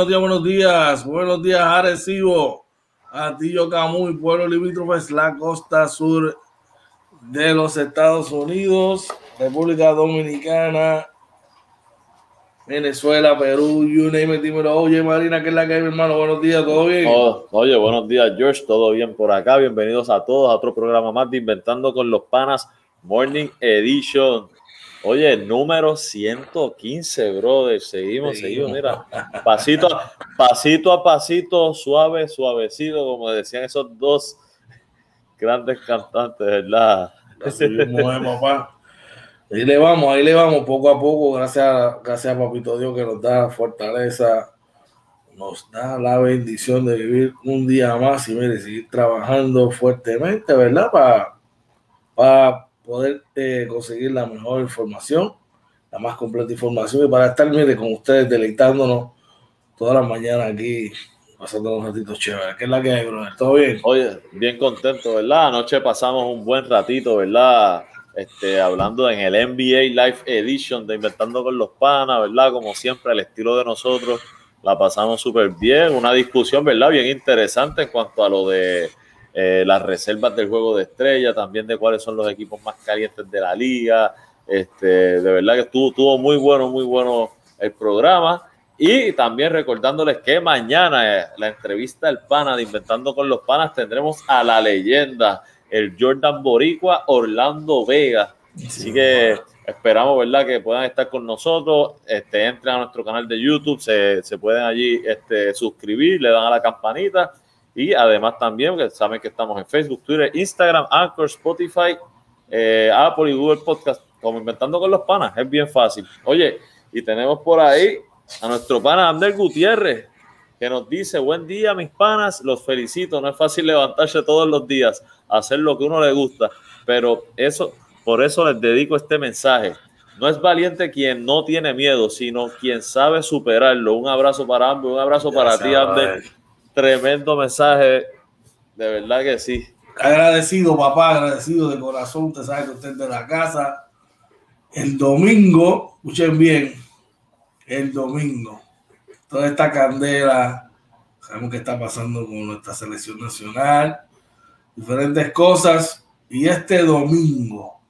Buenos días, buenos días, buenos días. Arecibo, Atillo Camuy, pueblo limítrofes, la costa sur de los Estados Unidos, República Dominicana, Venezuela, Perú, you name it, dímelo. Oye, Marina, ¿qué es la que hay, mi hermano? Buenos días, ¿todo bien? Oh, oye, buenos días, George. ¿Todo bien por acá? Bienvenidos a todos a otro programa más de Inventando con los Panas Morning Edition. Oye, número 115, brother. Seguimos, seguimos, mira. Pasito, pasito a pasito, suave, suavecito, como decían esos dos grandes cantantes, ¿verdad? Así mismo es, papá. Ahí le vamos, ahí le vamos, poco a poco, gracias, gracias a Papito Dios que nos da fortaleza, nos da la bendición de vivir un día más y mire, seguir trabajando fuertemente, ¿verdad? Para, para poder eh, conseguir la mejor información, la más completa información y para estar, mire, con ustedes deleitándonos todas las mañanas aquí, pasando unos ratitos chéveres. ¿Qué es la que hay, brother? ¿Todo bien? Oye, bien contento, ¿verdad? Anoche pasamos un buen ratito, ¿verdad? Este, hablando en el NBA Live Edition de Inventando con los Panas, ¿verdad? Como siempre, al estilo de nosotros, la pasamos súper bien. Una discusión, ¿verdad? Bien interesante en cuanto a lo de eh, las reservas del juego de estrella, también de cuáles son los equipos más calientes de la liga. Este, de verdad que estuvo, estuvo muy bueno, muy bueno el programa. Y también recordándoles que mañana eh, la entrevista del pana de Inventando con los Panas tendremos a la leyenda, el Jordan Boricua Orlando Vega. Así que esperamos, ¿verdad?, que puedan estar con nosotros. Este, entren a nuestro canal de YouTube, se, se pueden allí este, suscribir, le dan a la campanita. Y además también, que saben que estamos en Facebook, Twitter, Instagram, Anchor, Spotify, eh, Apple y Google Podcast, como Inventando con los Panas. Es bien fácil. Oye, y tenemos por ahí a nuestro pana Ander Gutiérrez, que nos dice, buen día mis panas, los felicito, no es fácil levantarse todos los días, hacer lo que uno le gusta, pero eso, por eso les dedico este mensaje. No es valiente quien no tiene miedo, sino quien sabe superarlo. Un abrazo para ambos, un abrazo para ti, Ander. Tremendo mensaje, de verdad que sí. Agradecido, papá, agradecido de corazón. Usted sabe que usted es de la casa. El domingo, escuchen bien, el domingo, toda esta candela, sabemos qué está pasando con nuestra selección nacional, diferentes cosas. Y este domingo,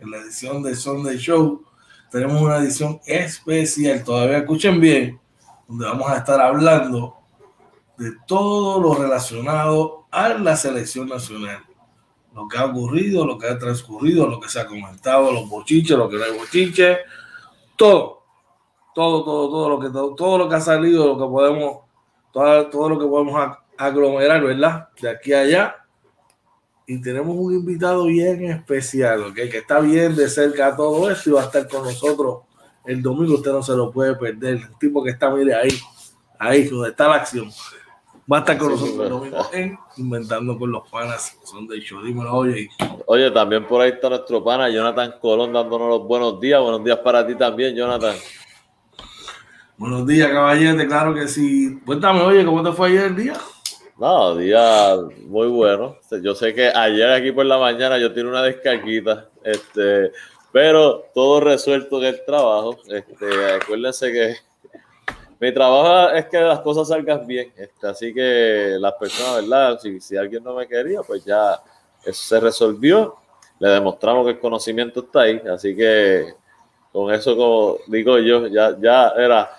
en la edición de Sunday Show, tenemos una edición especial. Todavía escuchen bien, donde vamos a estar hablando de todo lo relacionado a la selección nacional. Lo que ha ocurrido, lo que ha transcurrido, lo que se ha comentado, los bochiches, lo que no hay bochiches, todo, todo, todo, todo lo que todo, todo lo que ha salido, lo que podemos, todo, todo lo que podemos aglomerar, ¿verdad? De aquí a allá. Y tenemos un invitado bien especial, ¿ok? Que está bien de cerca a todo eso y va a estar con nosotros el domingo. Usted no se lo puede perder. El tipo que está, mire, ahí, ahí, donde está la acción. Va a estar con nosotros en Inventando con los Panas. Son de show. Dímelo, oye. Oye, también por ahí está nuestro pana Jonathan Colón dándonos los buenos días. Buenos días para ti también, Jonathan. Buenos días, caballete. Claro que sí. Cuéntame, oye, ¿cómo te fue ayer el día? No, día muy bueno. Yo sé que ayer aquí por la mañana yo tiré una descarguita, este, pero todo resuelto en el trabajo. Este, acuérdense que mi trabajo es que las cosas salgan bien. Este, así que las personas, ¿verdad? Si, si alguien no me quería, pues ya eso se resolvió. Le demostramos que el conocimiento está ahí. Así que con eso, como digo yo, ya, ya era,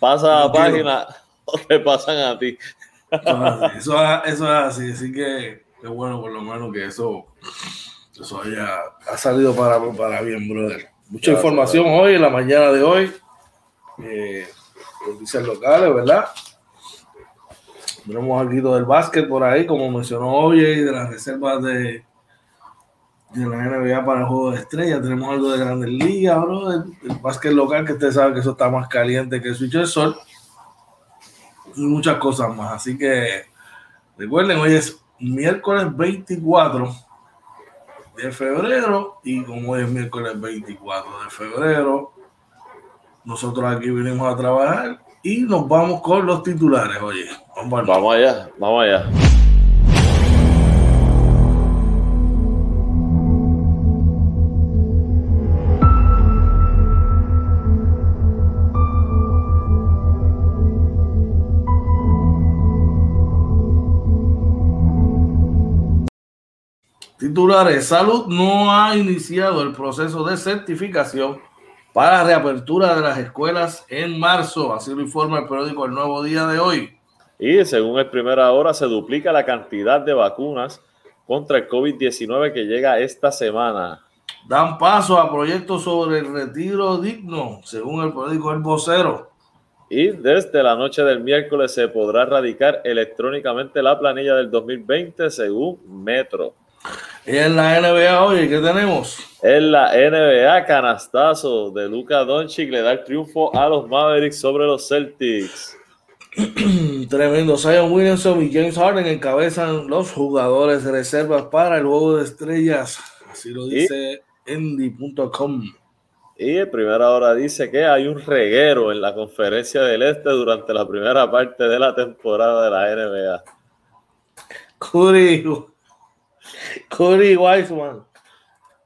pasa a la página o te pasan a ti. Eso, eso es así, así que es bueno por lo menos que eso, eso haya ha salido para, para bien, brother. Mucha Gracias, información hoy, en la mañana de hoy. Eh, noticias locales, ¿verdad? Tenemos algo del básquet por ahí, como mencionó hoy, y de las reservas de, de la NBA para el juego de estrella. Tenemos algo de Grandes Ligas, bro, del, del básquet local, que ustedes saben que eso está más caliente que el switch del sol. Y muchas cosas más. Así que recuerden, hoy es miércoles 24 de febrero. Y como hoy es miércoles 24 de febrero, nosotros aquí vinimos a trabajar y nos vamos con los titulares, oye. Vamos, vamos allá, vamos allá. Titulares, salud no ha iniciado el proceso de certificación para reapertura de las escuelas en marzo, así lo informa el periódico El Nuevo Día de hoy. Y según el Primera Hora, se duplica la cantidad de vacunas contra el COVID-19 que llega esta semana. Dan paso a proyectos sobre el retiro digno, según el periódico El Vocero. Y desde la noche del miércoles se podrá radicar electrónicamente la planilla del 2020 según Metro. Y en la NBA hoy, ¿qué tenemos? En la NBA, canastazo de Luca Doncic le da el triunfo a los Mavericks sobre los Celtics. Tremendo. Zion Williamson y James Harden encabezan los jugadores de reservas para el juego de estrellas. Así lo dice Endy.com. Y el primera hora dice que hay un reguero en la conferencia del Este durante la primera parte de la temporada de la NBA. Curry, Curry Wiseman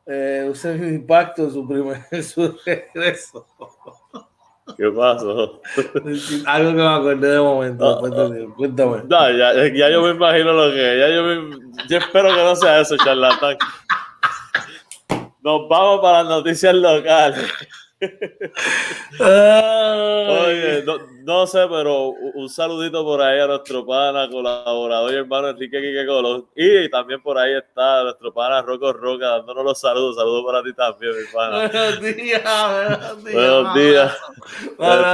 eh, usa el impacto en su primer en su regreso. ¿Qué pasó? Algo que me acordé de momento. Ah, cuéntame. cuéntame. No, ya, ya, yo me imagino lo que es. Ya yo, me, yo espero que no sea eso, charlatán. Nos vamos para las noticias locales. Oye, no, no, sé, pero un saludito por ahí a nuestro pana, colaborador y hermano Enrique Quique Colón. Y también por ahí está nuestro pana Rocco Roca dándonos los saludos. Saludos para ti también, mi pana. Buenos días, buenos días. Buenos días.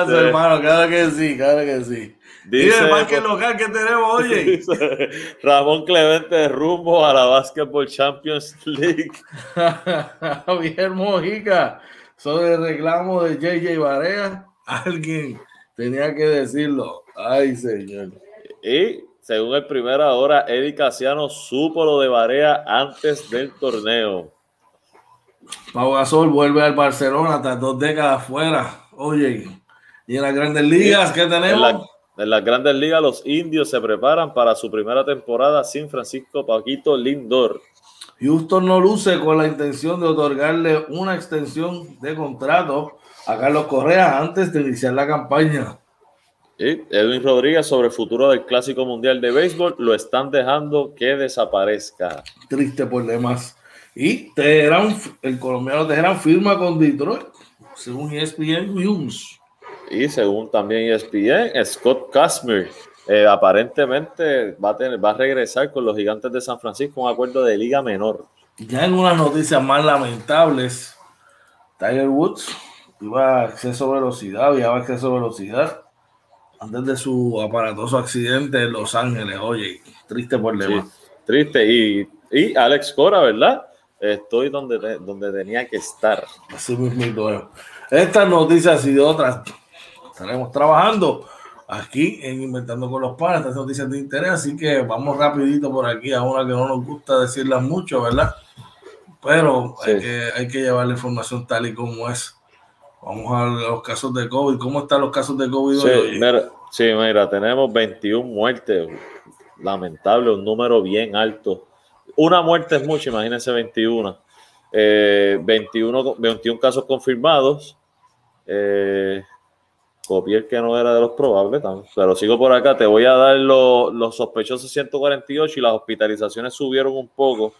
Este, hermano, claro que sí, claro que sí. Dice, Dice el parque local que tenemos, oye. dice Ramón Clemente rumbo a la Basketball Champions League. Javier Mojica, sobre el reclamo de JJ Barea, alguien tenía que decirlo. Ay, señor. Y según el primera hora, Eddie Casiano supo lo de Barea antes del torneo. Pau Gasol vuelve al Barcelona tras dos décadas fuera. Oye, y en las grandes ligas, ¿qué En, la- tenemos? en las grandes ligas, los indios se preparan para su primera temporada sin Francisco Paquito Lindor. Houston no luce con la intención de otorgarle una extensión de contrato a Carlos Correa antes de iniciar la campaña. Edwin Rodríguez sobre el futuro del Clásico Mundial de Béisbol lo están dejando que desaparezca. Triste por demás. Y Teherán, el colombiano Teherán firma con Detroit, según ESPN News. Y según también ESPN, Scott Kazmir eh, aparentemente va a, tener, va a regresar con los gigantes de San Francisco un acuerdo de liga menor. Ya en unas noticias más lamentables, Tiger Woods iba a exceso de velocidad, viajaba a exceso de velocidad antes de su aparatoso accidente en Los Ángeles. Oye, triste por Sí, triste. Y, y Alex Cora, ¿verdad? Estoy donde, donde tenía que estar. Así mismito es. Estas noticias y de otras estaremos trabajando aquí en Inventando con los Panes, estas noticias de interés, así que vamos rapidito por aquí a una que no nos gusta decirlas mucho, ¿verdad? Pero hay, que, hay que llevar la información tal y como es. Vamos a los casos de COVID. ¿Cómo están los casos de COVID Sí, hoy? mira, sí, mira, tenemos 21 muertes. Lamentable, un número bien alto. Una muerte es mucho, imagínense 21. Eh, 21, co- 21 casos confirmados. Eh, copié el que no era de los probables, pero sigo por acá. Te voy a dar lo- los sospechosos 148 y las hospitalizaciones subieron un poco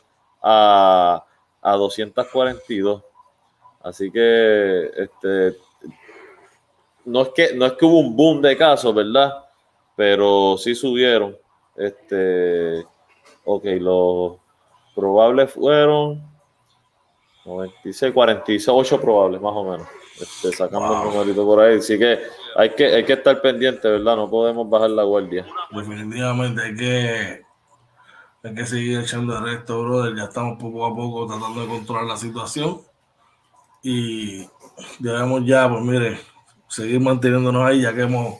a, a 242. Así que este, no es que no es que hubo un boom de casos, ¿verdad? Pero sí subieron. Este, ok, los probables fueron 96, 48 probables, más o menos. Este, sacando Wow. un numerito por ahí. Así que hay que, hay que estar pendiente, ¿verdad? No podemos bajar la guardia. Definitivamente hay que, hay que seguir echando el resto, brother. Ya estamos poco a poco tratando de controlar la situación. Y debemos ya, pues mire, seguir manteniéndonos ahí, ya que hemos,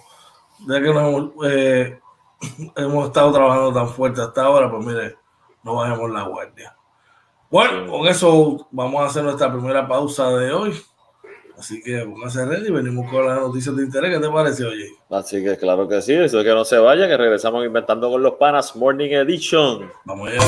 ya que nos hemos, eh, hemos estado trabajando tan fuerte hasta ahora, pues mire, no bajemos la guardia. Bueno, con eso vamos a hacer nuestra primera pausa de hoy. Así que pónganse ready y venimos con las noticias de interés. ¿Qué te parece, oye? Así que claro que sí, eso que no se vaya, que regresamos inventando con los panas Morning Edition. Vamos allá.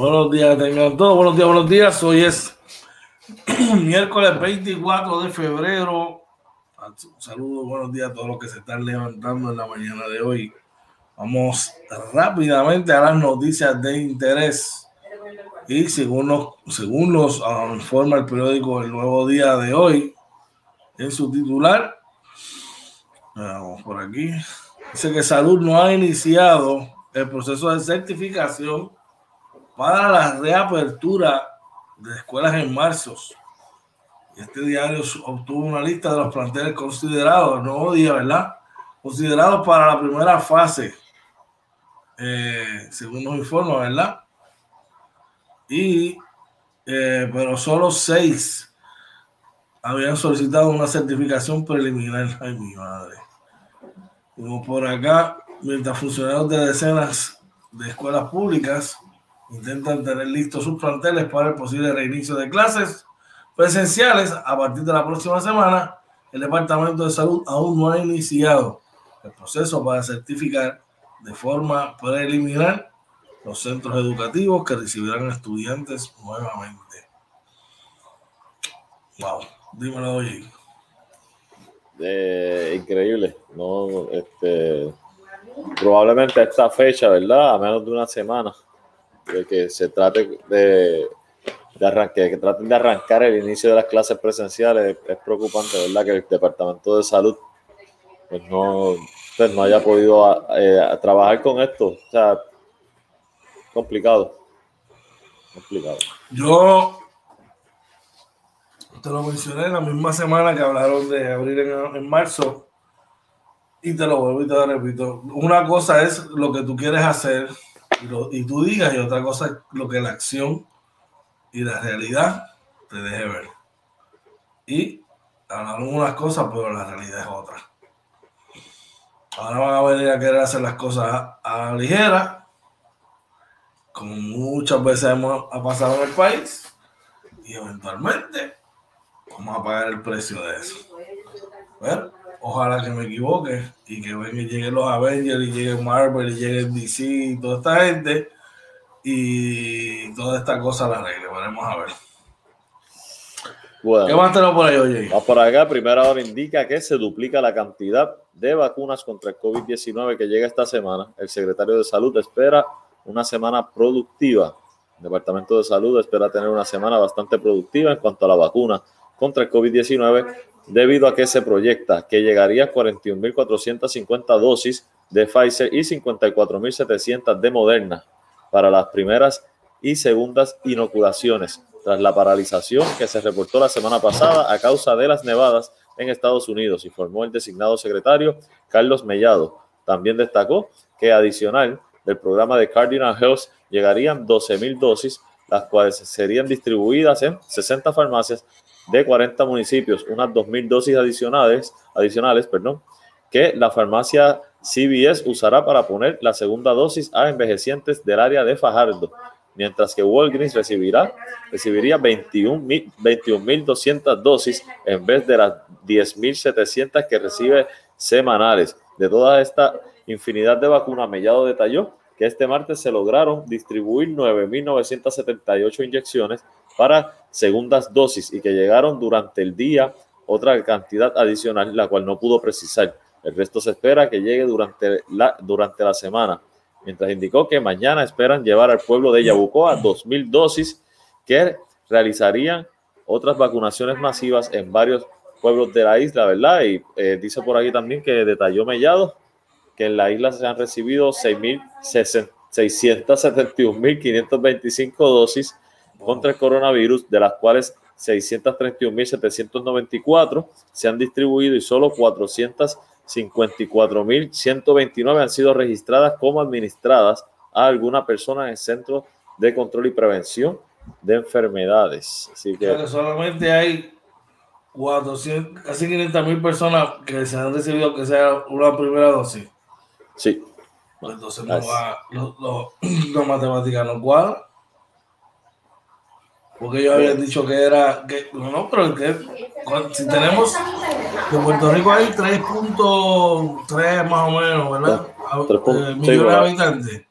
Buenos días, tengan todos. Buenos días, buenos días. Hoy es miércoles 24 de febrero. Saludos, buenos días a todos los que se están levantando en la mañana de hoy. Vamos rápidamente a las noticias de interés. Y según los, según los ah, informa el periódico El Nuevo Día de hoy, en su titular, vamos por aquí, dice que Salud no ha iniciado el proceso de certificación para la reapertura de escuelas en marzo. Este diario obtuvo una lista de los planteles considerados, nuevo día, ¿verdad? Considerados para la primera fase, eh, según nos informa, ¿verdad? Y, eh, pero solo seis habían solicitado una certificación preliminar. Ay, mi madre. Como por acá, mientras funcionarios de decenas de escuelas públicas intentan tener listos sus planteles para el posible reinicio de clases presenciales a partir de la próxima semana, el Departamento de Salud aún no ha iniciado el proceso para certificar de forma preliminar los centros educativos que recibirán estudiantes nuevamente. Wow, dímelo, oye. Eh, increíble, no, este, probablemente a esta fecha, ¿verdad? A menos de una semana, de que se trate de, de que traten de arrancar el inicio de las clases presenciales, es preocupante, ¿verdad? Que el Departamento de Salud pues no, pues no haya podido eh, trabajar con esto. O sea, complicado. Complicado. Yo te lo mencioné en la misma semana que hablaron de abrir en marzo y te lo vuelvo y te lo repito. Una cosa es lo que tú quieres hacer y, tú digas, y otra cosa es lo que la acción y la realidad te deje ver. Y hablaron unas cosas, pero la realidad es otra. Ahora van a venir a querer hacer las cosas a, la ligera, como muchas veces hemos pasado en el país, y eventualmente vamos a pagar el precio de eso. Bueno, ojalá que me equivoque y que vengan y lleguen los Avengers y llegue Marvel y llegue DC y toda esta gente y toda esta cosa la arregle. Veremos a ver. Bueno, ¿Qué más tenemos por ahí, oye? Va por acá, primera hora indica que se duplica la cantidad de vacunas contra el COVID-19 que llega esta semana. El secretario de Salud espera una semana productiva. El Departamento de Salud espera tener una semana bastante productiva en cuanto a la vacuna contra el COVID-19 debido a que se proyecta que llegaría a 41.450 dosis de Pfizer y 54.700 de Moderna para las primeras y segundas inoculaciones, tras la paralización que se reportó la semana pasada a causa de las nevadas en Estados Unidos, informó el designado secretario Carlos Mellado. También destacó que adicional del programa de Cardinal Health llegarían 12.000 dosis, las cuales serían distribuidas en 60 farmacias de 40 municipios, unas 2.000 dosis adicionales, adicionales perdón, que la farmacia CVS usará para poner la segunda dosis a envejecientes del área de Fajardo, mientras que Walgreens recibirá, recibiría 21.200 dosis en vez de las 10.700 que recibe semanales. De toda esta infinidad de vacunas, Mellado detalló que este martes se lograron distribuir 9.978 inyecciones para segundas dosis y que llegaron durante el día otra cantidad adicional, la cual no pudo precisar. El resto se espera que llegue durante la, durante la semana, mientras indicó que mañana esperan llevar al pueblo de Yabucoa 2.000 dosis que realizarían otras vacunaciones masivas en varios pueblos de la isla, ¿verdad? Y eh, dice por aquí también que detalló Mellado que en la isla se han recibido 6.671.525 dosis contra el coronavirus, de las cuales 631.794 se han distribuido y solo 454.129 han sido registradas como administradas a alguna persona en el Centro de Control y Prevención de Enfermedades. Así que, solamente hay 400, casi 500 mil personas que se han recibido que sea una primera dosis. Sí. Pues entonces no va, los, matemáticas no cuadran. Porque ellos habían dicho que era. Que, no, pero que, si tenemos. En Puerto Rico hay 3.3 más o menos, ¿verdad? 3. Eh, millones de habitantes.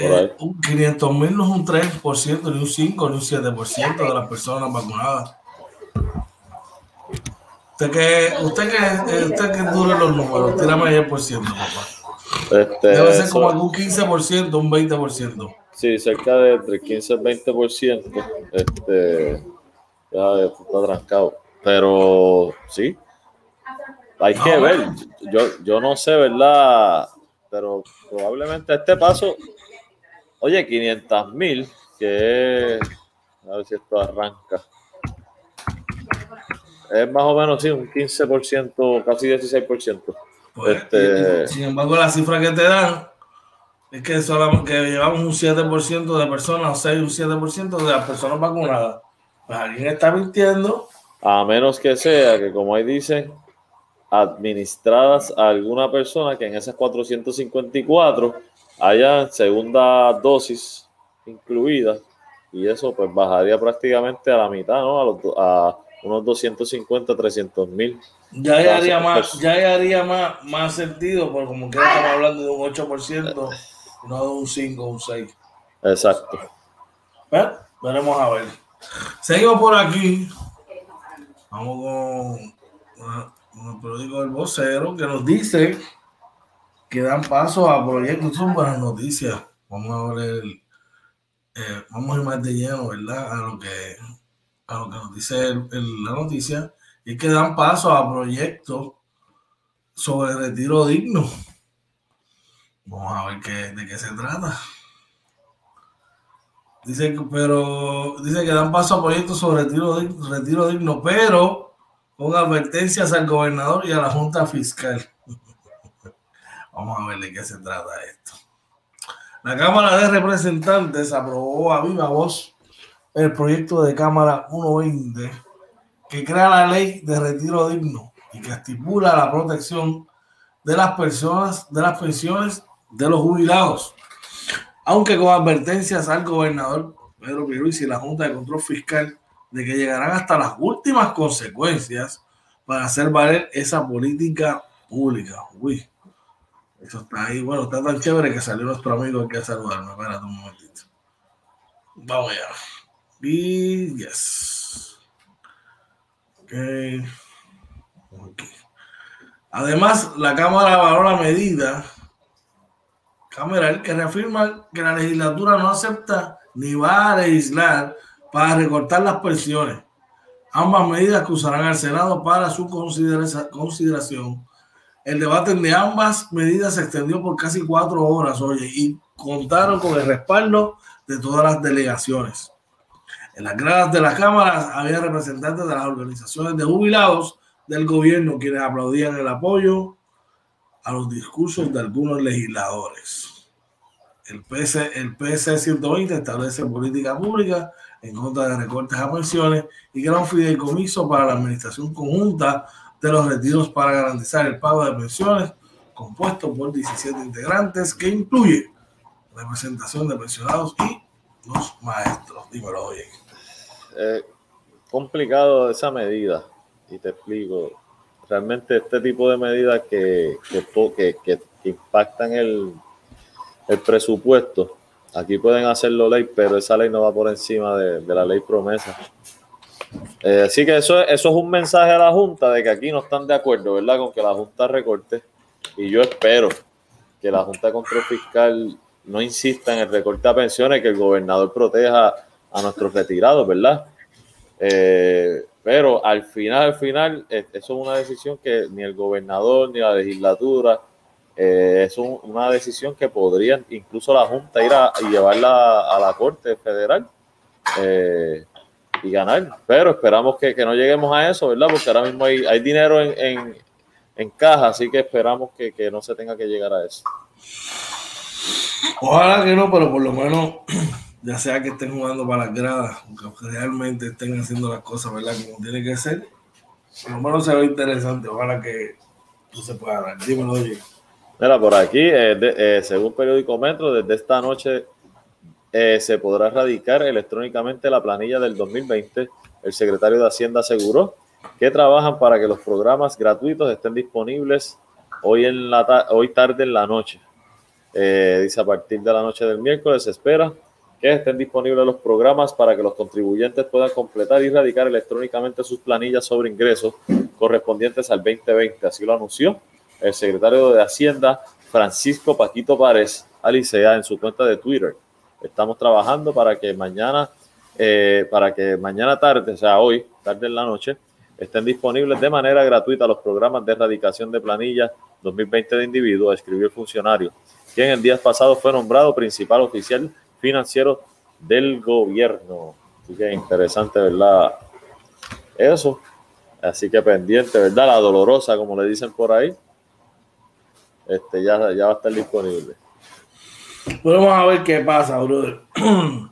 Eh, 500 mil no es un 3%, ni un 5, ni un 7% de las personas vacunadas. Usted que, usted que, eh, usted que dure los números, tírame ahí el por ciento, papá. Este, Debe ser como algún 15%, un 20%. Sí, cerca de entre 15 y 20%. Este, ya está trancado. Pero sí, hay que ver. Yo, yo no sé, ¿verdad? Pero probablemente a este paso, oye, 500 mil, que es, a ver si esto arranca. Es más o menos, sí, un 15%, casi 16%. Pues, este... Sin embargo, la cifra que te dan es que, solamente, que llevamos un 7% de personas, o 6, un 7% de las personas vacunadas. Pues alguien está mintiendo. A menos que sea que, como ahí dicen, administradas a alguna persona que en esas 454 haya segunda dosis incluida y eso pues bajaría prácticamente a la mitad, ¿no? A, los, a unos 250, 300 mil. Ya haría, más, ya haría más, más sentido, porque como que estamos hablando de un 8%, no de un 5 o un 6. Exacto. Veremos a ver. Seguimos por aquí. Vamos con el periódico El Vocero, que nos dice que dan paso a proyectos. Son buenas noticias. Vamos a ver, eh, vamos a ir más de lleno, ¿verdad? A lo que, a lo que nos dice la noticia. Y que dan paso a proyectos sobre retiro digno. Vamos a ver qué, de qué se trata. Dice que, pero dice que dan paso a proyectos sobre retiro, retiro digno, pero con advertencias al gobernador y a la Junta Fiscal. Vamos a ver de qué se trata esto. La Cámara de Representantes aprobó a viva voz el proyecto de Cámara 120 que crea la ley de retiro digno y que estipula la protección de las personas, de las pensiones de los jubilados. Aunque con advertencias al gobernador Pedro Pierluisi y la Junta de Control Fiscal de que llegarán hasta las últimas consecuencias para hacer valer esa política pública. Uy, eso está ahí. Bueno, está tan chévere que salió nuestro amigo aquí a saludarme. Espérate un momentito. Vamos allá. Y yes. Okay. Además, la Cámara valora la medida Cámara que reafirma que la legislatura no acepta ni va a legislar para recortar las pensiones. Ambas medidas cruzarán al Senado para su consideración. El debate de ambas medidas se extendió por casi cuatro horas, oye, y contaron con el respaldo de todas las delegaciones. En las gradas de la Cámara había representantes de las organizaciones de jubilados del gobierno quienes aplaudían el apoyo a los discursos de algunos legisladores. El PS, el PS 120 establece política pública en contra de recortes a pensiones y era un fideicomiso para la administración conjunta de los retiros para garantizar el pago de pensiones, compuesto por 17 integrantes, que incluye representación de pensionados y los maestros. Dímelo, oye. Eh, complicado esa medida, y te explico. Realmente este tipo de medidas que, que, impactan el, el presupuesto Aquí pueden hacerlo ley, pero esa ley no va por encima de, la ley promesa. Eh, así que eso, eso es un mensaje a la Junta de que aquí no están de acuerdo, ¿verdad? Con que la Junta recorte. Y yo espero que la Junta de Control Fiscal no insista en el recorte a pensiones, que el gobernador proteja a nuestros retirados, ¿verdad? Eh, pero al final, al final, eh, eso es una decisión que ni el gobernador ni la legislatura eh, es una decisión que podría incluso la Junta ir a y llevarla a la Corte Federal eh, y ganar. Pero esperamos que, no lleguemos a eso, ¿verdad? Porque ahora mismo hay, hay dinero en, en, caja, así que esperamos que, no se tenga que llegar a eso. Ojalá que no, pero por lo menos ya sea que estén jugando para las gradas, que realmente estén haciendo las cosas, ¿verdad? Como tiene que ser. Por lo menos se ve interesante. Ojalá que tú se pueda dar. Dímelo, oye. Mira, por aquí, eh, eh, según Periódico Metro, desde esta noche eh, se podrá radicar electrónicamente la planilla del 2020. El secretario de Hacienda aseguró que trabajan para que los programas gratuitos estén disponibles hoy, en la hoy tarde en la noche. Dice a partir de la noche del miércoles se espera que estén disponibles los programas para que los contribuyentes puedan completar y radicar electrónicamente sus planillas sobre ingresos correspondientes al 2020. Así lo anunció el secretario de Hacienda, Francisco Paquito Párez Alicea, en su cuenta de Twitter. Estamos trabajando para que mañana, eh, para que mañana tarde, o sea, hoy, tarde en la noche, estén disponibles de manera gratuita los programas de erradicación de planillas 2020 de individuos, escribió el funcionario, quien el día pasado fue nombrado principal oficial financiero del gobierno. Así que interesante, ¿verdad? Eso. Así que pendiente, ¿verdad? La dolorosa, como le dicen por ahí. Este ya, ya va a estar disponible. Vamos a ver qué pasa, brother.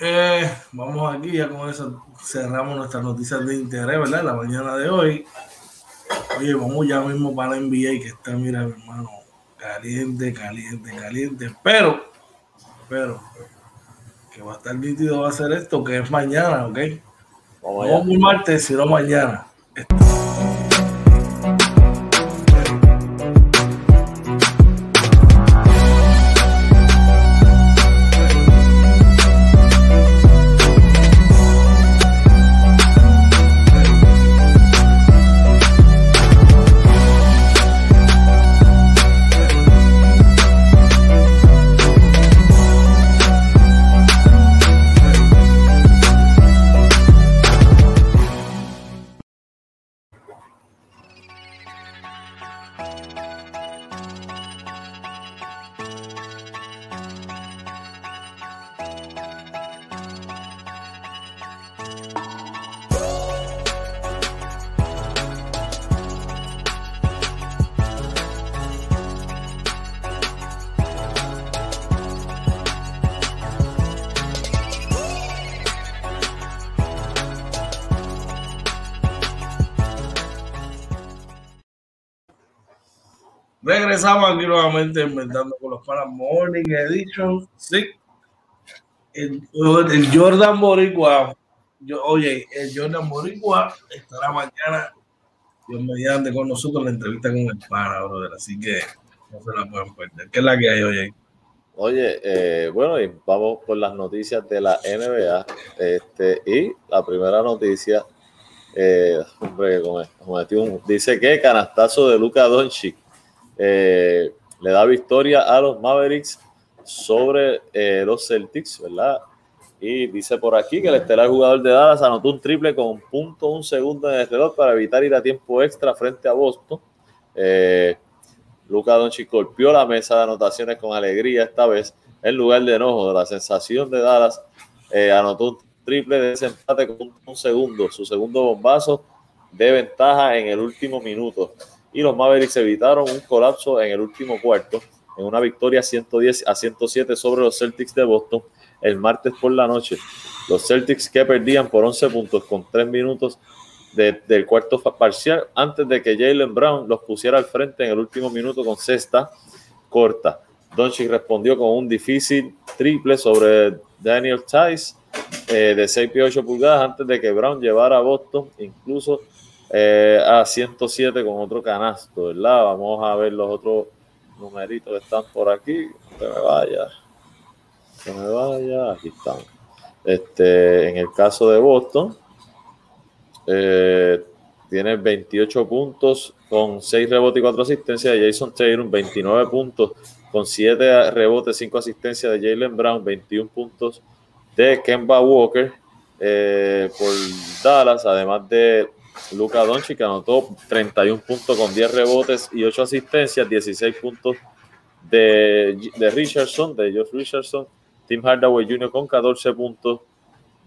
Eh, vamos aquí, ya con eso cerramos nuestras noticias de interés, ¿verdad? La mañana de hoy. Oye, vamos ya mismo para la NBA que está, mira, hermano, caliente, caliente, caliente. Pero pero que va a estar nítido va a ser esto, que es mañana, ¿ok? Vamos no muy martes, sino mañana. Regresamos aquí nuevamente inventando con los panas Morning Edition. Sí. El, Jordan Boricua. Yo, oye, el Jordan Boricua estará mañana, Dios mediante, con nosotros la entrevista con el pana, brother. Así que no se la pueden perder. ¿Qué es la que hay hoy? Oye, eh, bueno, y vamos por las noticias de la NBA. Este, y la primera noticia, eh, hombre, dice que canastazo de Luca Doncic eh, le da victoria a los Mavericks sobre eh, los Celtics, ¿verdad? Y dice por aquí que el estelar jugador de Dallas anotó un triple con un punto, un segundo en el reloj para evitar ir a tiempo extra frente a Boston. Eh, Luca Doncic golpeó la mesa de anotaciones con alegría esta vez, en lugar de enojo. La sensación de Dallas, eh, anotó un triple de desempate con un segundo, su segundo bombazo de ventaja en el último minuto y los Mavericks evitaron un colapso en el último cuarto en una victoria 110 a 107 sobre los Celtics de Boston el martes por la noche. Los Celtics que perdían por 11 puntos con 3 minutos del cuarto parcial antes de que Jalen Brown los pusiera al frente en el último minuto con cesta corta. Doncic respondió con un difícil triple sobre Daniel Tice eh, de 6 y 8 pulgadas antes de que Brown llevara a Boston incluso eh, a 107 con otro canasto, ¿verdad? Vamos a ver los otros numeritos que están por aquí. Que me vaya. Que me vaya. Aquí están. Este, en el caso de Boston, eh, tiene 28 puntos con 6 rebotes y 4 asistencias de Jason Taylor, 29 puntos con 7 rebotes, 5 asistencias de Jalen Brown, 21 puntos de Kemba Walker eh, por Dallas, además de Luca Doncic anotó 31 puntos con 10 rebotes y 8 asistencias, 16 puntos de, de Richardson, de Josh Richardson, Tim Hardaway Jr. con 14 puntos,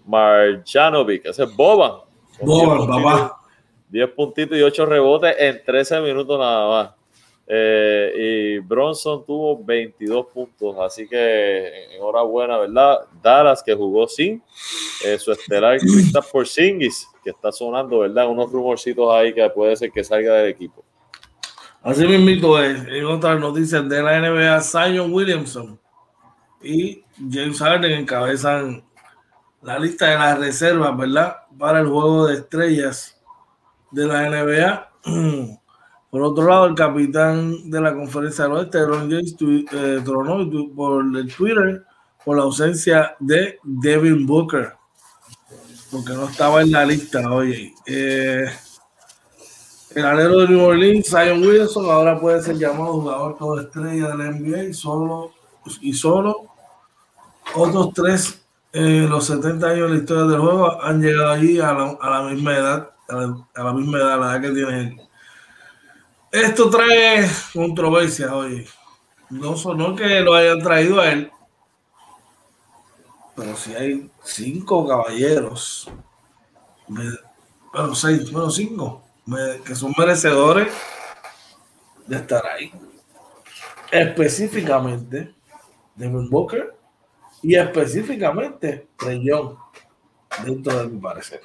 Marjanovic, ese es Boban. Boban, papá. 10 puntitos y 8 rebotes en 13 minutos nada más. Eh, y Bronson tuvo 22 puntos, así que enhorabuena, ¿verdad? Dallas que jugó sin eh, su estelar por Porzingis, que está sonando, ¿verdad? Unos rumorcitos ahí que puede ser que salga del equipo. Así mismo es, en otras noticias de la NBA, Zion Williamson y James Harden encabezan la lista de las reservas, ¿verdad? Para el juego de estrellas de la NBA. Por otro lado, el capitán de la conferencia del oeste, Ron James, eh, tronó por el Twitter por la ausencia de Devin Booker, porque no estaba en la lista. Oye, eh, el alero de New Orleans, Zion Wilson, ahora puede ser llamado jugador todo estrella de la NBA y solo, y solo otros tres en los 70 años de la historia del juego han llegado allí a la, misma edad, a la, misma edad, la edad que tiene él. Esto trae controversia, oye. No sonó que lo hayan traído a él, pero si hay cinco caballeros, bueno, seis, bueno, cinco, que son merecedores de estar ahí. Específicamente, Devin Booker y específicamente Trey Young, dentro de mi parecer.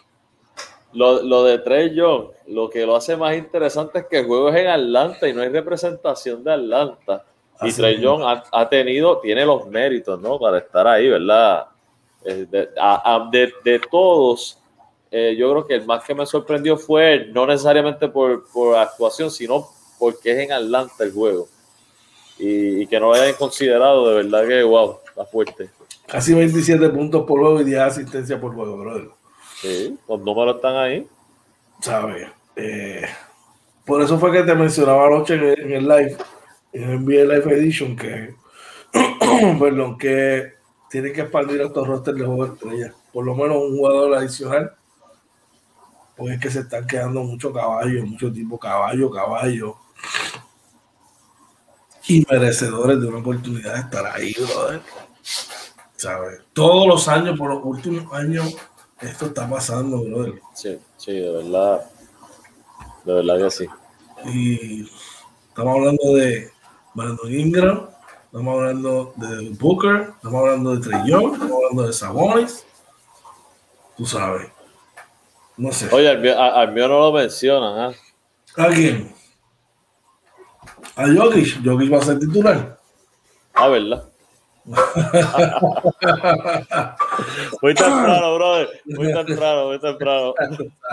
Lo, lo, de Trey Young, lo que lo hace más interesante es que el juego es en Atlanta y no hay representación de Atlanta. y Trey Young ha, tenido, tiene los méritos, ¿no? Para estar ahí, ¿verdad? Eh, de, de, todos, eh, yo creo que el más que me sorprendió fue no necesariamente por, por actuación, sino porque es en Atlanta el juego. Y, y, que no lo hayan considerado, de verdad que, wow, está fuerte. Casi 27 puntos por juego y 10 asistencias por juego, brother. Sí, los números están ahí. ¿Sabes? Eh, por eso fue que te mencionaba anoche en el live, en el NBA Live Edition, que, perdón, que tiene que expandir estos rosters de juego de estrella. Por lo menos un jugador adicional. Porque es que se están quedando mucho caballo, mucho tipo caballo, caballo. Y merecedores de una oportunidad de estar ahí, brother. ¿sabes? Todos los años, por los últimos años, esto está pasando, brother. Sí, sí, de verdad. De verdad que sí. Y estamos hablando de Brandon Ingram, estamos hablando de Booker, estamos hablando de Young, estamos hablando de Sabonis. Tú sabes. No sé. Oye, al mío, no lo mencionan, ¿eh? ¿A quién? A Jokic. Jokic va a ser titular. Ah, ¿verdad? muy temprano, brother. Muy temprano, muy temprano.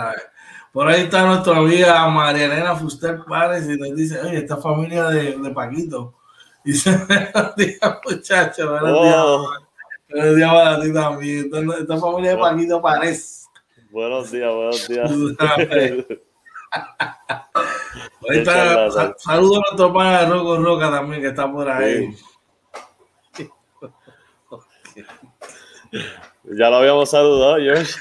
Por ahí está nuestra amiga María Elena Fuster Párez y nos dice, oye, esta familia de, de Paquito. Dice, buenos días, muchachos. Buenos días. Buenos días para ti también. Esta, familia de Paquito Párez. Buenos días, buenos días. saludos a nuestro pana de Roco Roca también, que está por ahí. Ya lo habíamos saludado, George.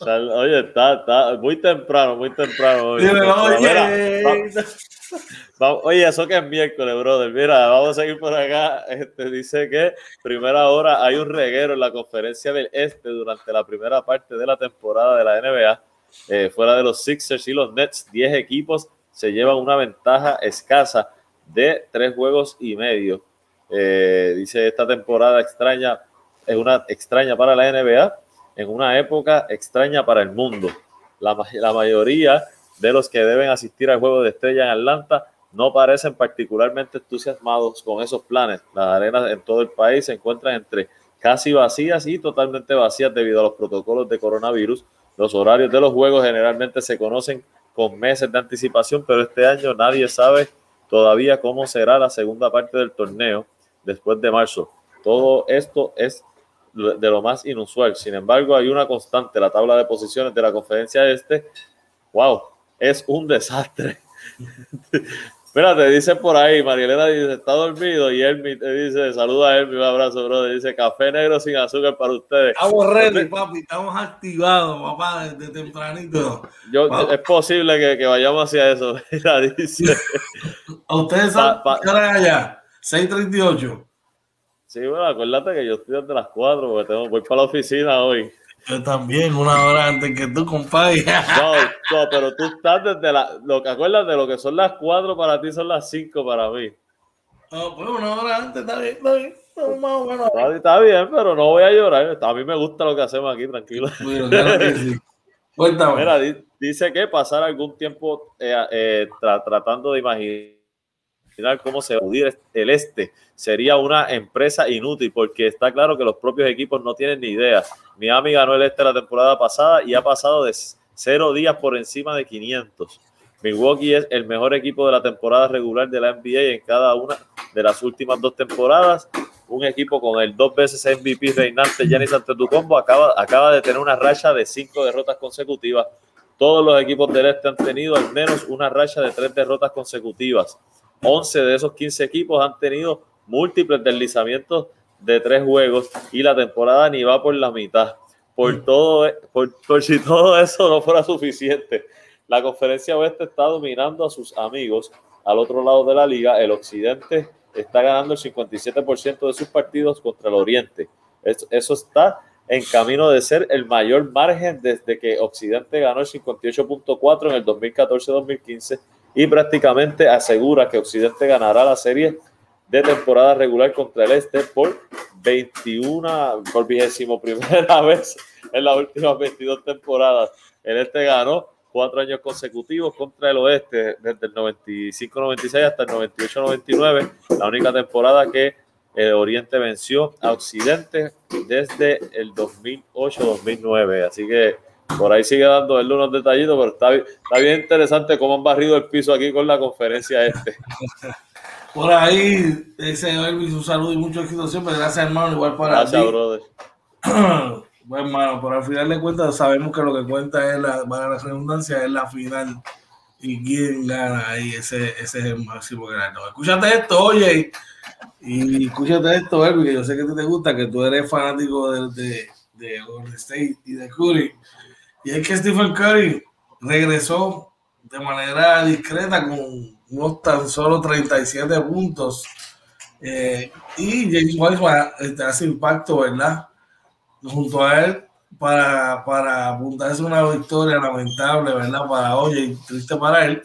Oye, está, está muy temprano, muy temprano. Oye, oye, eso que es miércoles, brother. Mira, vamos a seguir por acá. Este, dice que primera hora hay un reguero en la conferencia del Este durante la primera parte de la temporada de la NBA. Eh, fuera de los Sixers y los Nets, 10 equipos se llevan una ventaja escasa de tres juegos y medio. Eh, dice esta temporada extraña es una extraña para la NBA en una época extraña para el mundo. La, la, mayoría de los que deben asistir al juego de estrella en Atlanta no parecen particularmente entusiasmados con esos planes. Las arenas en todo el país se encuentran entre casi vacías y totalmente vacías debido a los protocolos de coronavirus. Los horarios de los juegos generalmente se conocen con meses de anticipación, pero este año nadie sabe todavía cómo será la segunda parte del torneo después de marzo. Todo esto es de lo más inusual. Sin embargo, hay una constante, la tabla de posiciones de la conferencia este, wow, es un desastre. Espérate, dice por ahí, Marielena dice, está dormido y él dice, saluda a él, un abrazo, brother. Dice, café negro sin azúcar para ustedes. Estamos ready, papi, estamos activados, papá, desde tempranito. Yo, es posible que, que, vayamos hacia eso. dice. ¿A ustedes saben allá? 638. Sí, bueno, acuérdate que yo estoy desde las 4 porque tengo, voy para la oficina hoy. Yo también, una hora antes que tú, compadre. No, no, pero tú estás desde la. Lo que acuérdate, de lo que son las 4 para ti son las 5 para mí. No, pues una hora antes, está bien, está bien. Está, bien, pero no voy a llorar. A mí me gusta lo que hacemos aquí, tranquilo. Bueno, Cuéntame. Mira, dice que pasar algún tiempo eh, eh, tratando de imaginar cómo se va el este. Sería una empresa inútil porque está claro que los propios equipos no tienen ni idea. Miami ganó el este la temporada pasada y ha pasado de cero días por encima de 500. Milwaukee es el mejor equipo de la temporada regular de la NBA en cada una de las últimas dos temporadas. Un equipo con el dos veces MVP reinante Giannis Antetokounmpo acaba, acaba de tener una racha de cinco derrotas consecutivas. Todos los equipos del este han tenido al menos una racha de tres derrotas consecutivas. 11 de esos 15 equipos han tenido múltiples deslizamientos de tres juegos y la temporada ni va por la mitad. Por, todo, por, por si todo eso no fuera suficiente, la conferencia oeste está dominando a sus amigos al otro lado de la liga. El occidente está ganando el 57% de sus partidos contra el oriente. Eso, eso está en camino de ser el mayor margen desde que Occidente ganó el 58.4 en el 2014-2015 y prácticamente asegura que Occidente ganará la serie de temporada regular contra el Este por 21, por vigésimo primera vez en las últimas 22 temporadas. El Este ganó cuatro años consecutivos contra el Oeste, desde el 95-96 hasta el 98-99, la única temporada que el Oriente venció a Occidente desde el 2008-2009. Así que por ahí sigue dando él unos detallitos, pero está, está bien interesante cómo han barrido el piso aquí con la conferencia este. Por ahí, ese Elvis, un saludo y mucho éxito siempre. Gracias, hermano. Igual para Gracias, brother. Bueno, hermano, pero al final de cuentas sabemos que lo que cuenta es la, para la redundancia, es la final. Y quién gana ahí, ese, ese es el máximo ganador. Escúchate esto, oye. Y escúchate esto, Elvis, que yo sé que te gusta, que tú eres fanático de, de, de Golden State y de Curry. Y es que Stephen Curry regresó de manera discreta con unos tan solo 37 puntos. Eh, y James Wiseman este, hace impacto, ¿verdad? Junto a él para, para apuntarse una victoria lamentable, ¿verdad? Para hoy triste para él,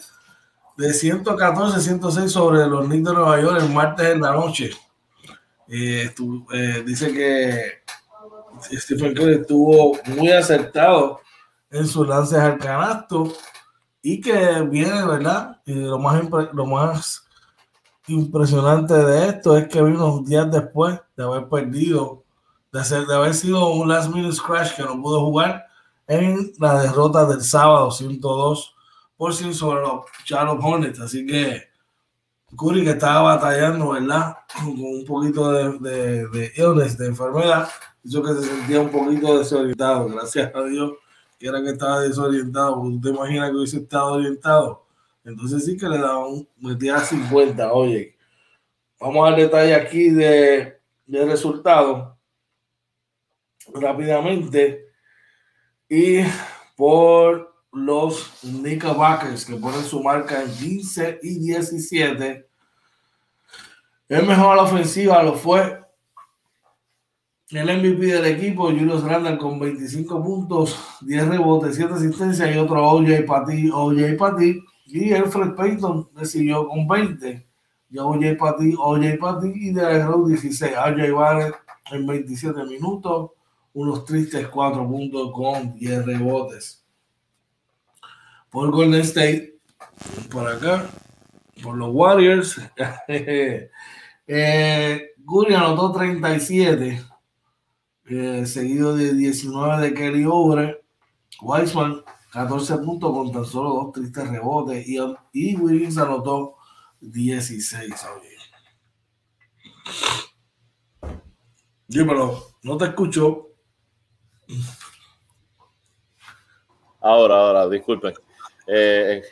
de 114-106 sobre los Knicks de Nueva York el martes en la noche. Eh, eh, dice que Stephen Curry estuvo muy acertado en sus lances al canasto y que viene, ¿verdad? Y lo más, lo más impresionante de esto es que vino unos días después de haber perdido, de, ser, de haber sido un last minute crash que no pudo jugar en la derrota del sábado 102 por 100 sobre los Charlotte Hornets. Así que Curry que estaba batallando, ¿verdad? Con un poquito de, de, de illness, de enfermedad, hizo que se sentía un poquito desorientado. Gracias a Dios que era que estaba desorientado, porque tú te imaginas que hubiese estado orientado. Entonces sí que le daba un, metía 50. Oye, vamos al detalle aquí de, de resultado rápidamente. Y por los Knickerbockers que ponen su marca en 15 y 17. El mejor a la ofensiva lo fue el MVP del equipo, Julius Randall con 25 puntos, 10 rebotes, 7 asistencias y otro OJ Pati, OJ Pati. Y Alfred Payton decidió con 20. Y OJ Pati, OJ Pati y de Rose 16. AJ Barrett en 27 minutos, unos tristes 4 puntos con 10 rebotes. Por Golden State, por acá, por los Warriors. eh, Guri anotó 37 eh, seguido de 19 de Kelly Obre, Weisman 14 puntos con tan solo dos tristes rebotes y, y Wiggins anotó 16. Dímelo, no te escucho. Ahora, ahora, disculpen. Eh,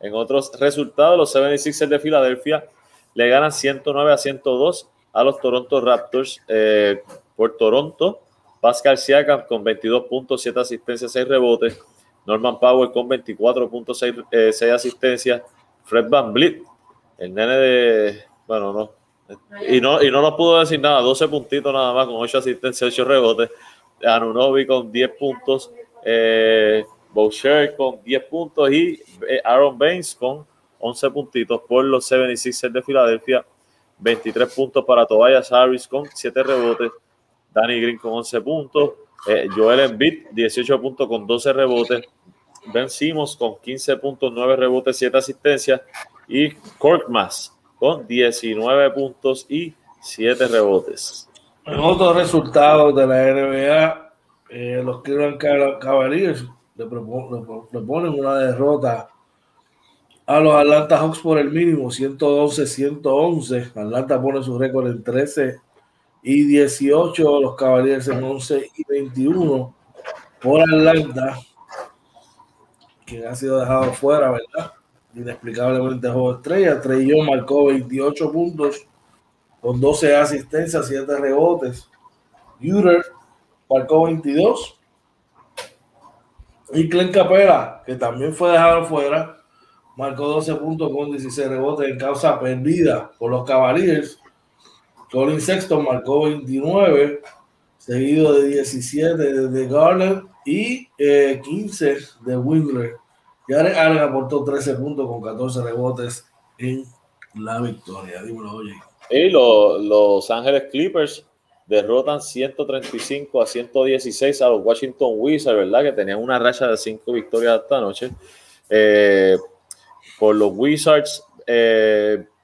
en otros resultados, los 76ers de Filadelfia le ganan 109 a 102 a los Toronto Raptors eh, por Toronto. Pascal Siakam con 22 puntos, 7 asistencias, 6 rebotes. Norman Powell con 24 puntos, 6, eh, asistencias. Fred Van Vliet, el nene de. Bueno, no. Y no, y no nos pudo decir nada, 12 puntitos nada más, con 8 asistencias, 8 rebotes. Anunobi con 10 puntos. Eh, Boucher con 10 puntos y eh, Aaron Baines con 11 puntitos por los 76ers de Filadelfia. 23 puntos para Tobias Harris con 7 rebotes. Danny Green con 11 puntos, eh, Joel Embiid 18 puntos con 12 rebotes, Ben Simmons con 15 puntos, 9 rebotes, 7 asistencias y Korkmaz con 19 puntos y 7 rebotes. En otros resultados de la NBA, eh, los Cleveland Cavaliers le, proponen una derrota a los Atlanta Hawks por el mínimo, 112-111. Atlanta pone su récord en 13 y 18, los Cavaliers en 11 y 21 por Atlanta, que ha sido dejado fuera, ¿verdad? Inexplicablemente juego estrella. Young marcó 28 puntos con 12 asistencias, 7 rebotes. Uter marcó 22. Y Clen Capela, que también fue dejado fuera, marcó 12 puntos con 16 rebotes en causa perdida por los Cavaliers. Colin Sexton marcó 29, seguido de 17 de Garland y 15 eh, de Wingler. Y Allen aportó 13 puntos con 14 rebotes en la victoria. Dímelo, oye. Y los, los Ángeles Clippers derrotan 135 a 116 a los Washington Wizards, ¿verdad? Que tenían una racha de 5 victorias esta noche. Eh, por los Wizards,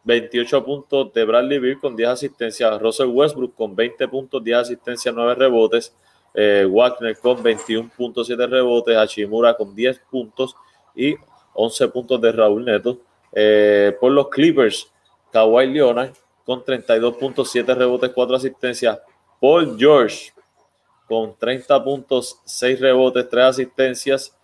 28 eh, puntos de Bradley Beal con 10 asistencias, Russell Westbrook con 20 puntos, 10 asistencias, 9 rebotes, eh, Wagner con 21.7 rebotes, Hachimura con 10 puntos y 11 puntos de Raúl Neto. Eh, por los Clippers, Kawhi Leonard con 32.7 rebotes, 4 asistencias. Paul George con 30 puntos, 6 rebotes, 3 asistencias.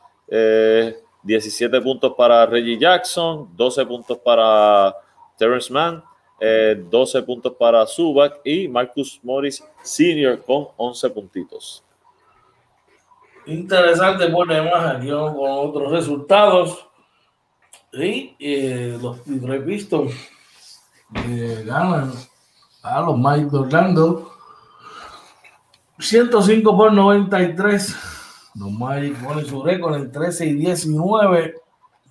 17 eh, puntos para Reggie Jackson, 12 puntos para Terrence Mann, 12 eh, puntos para Zubac y Marcus Morris Sr. con 11 puntitos. Interesante por demás aquí con otros resultados. Y eh, los Detroit Pistons eh, ganan a los Mike Orlando 105 por 93. Los Magic ponen su récord en 13 y 19.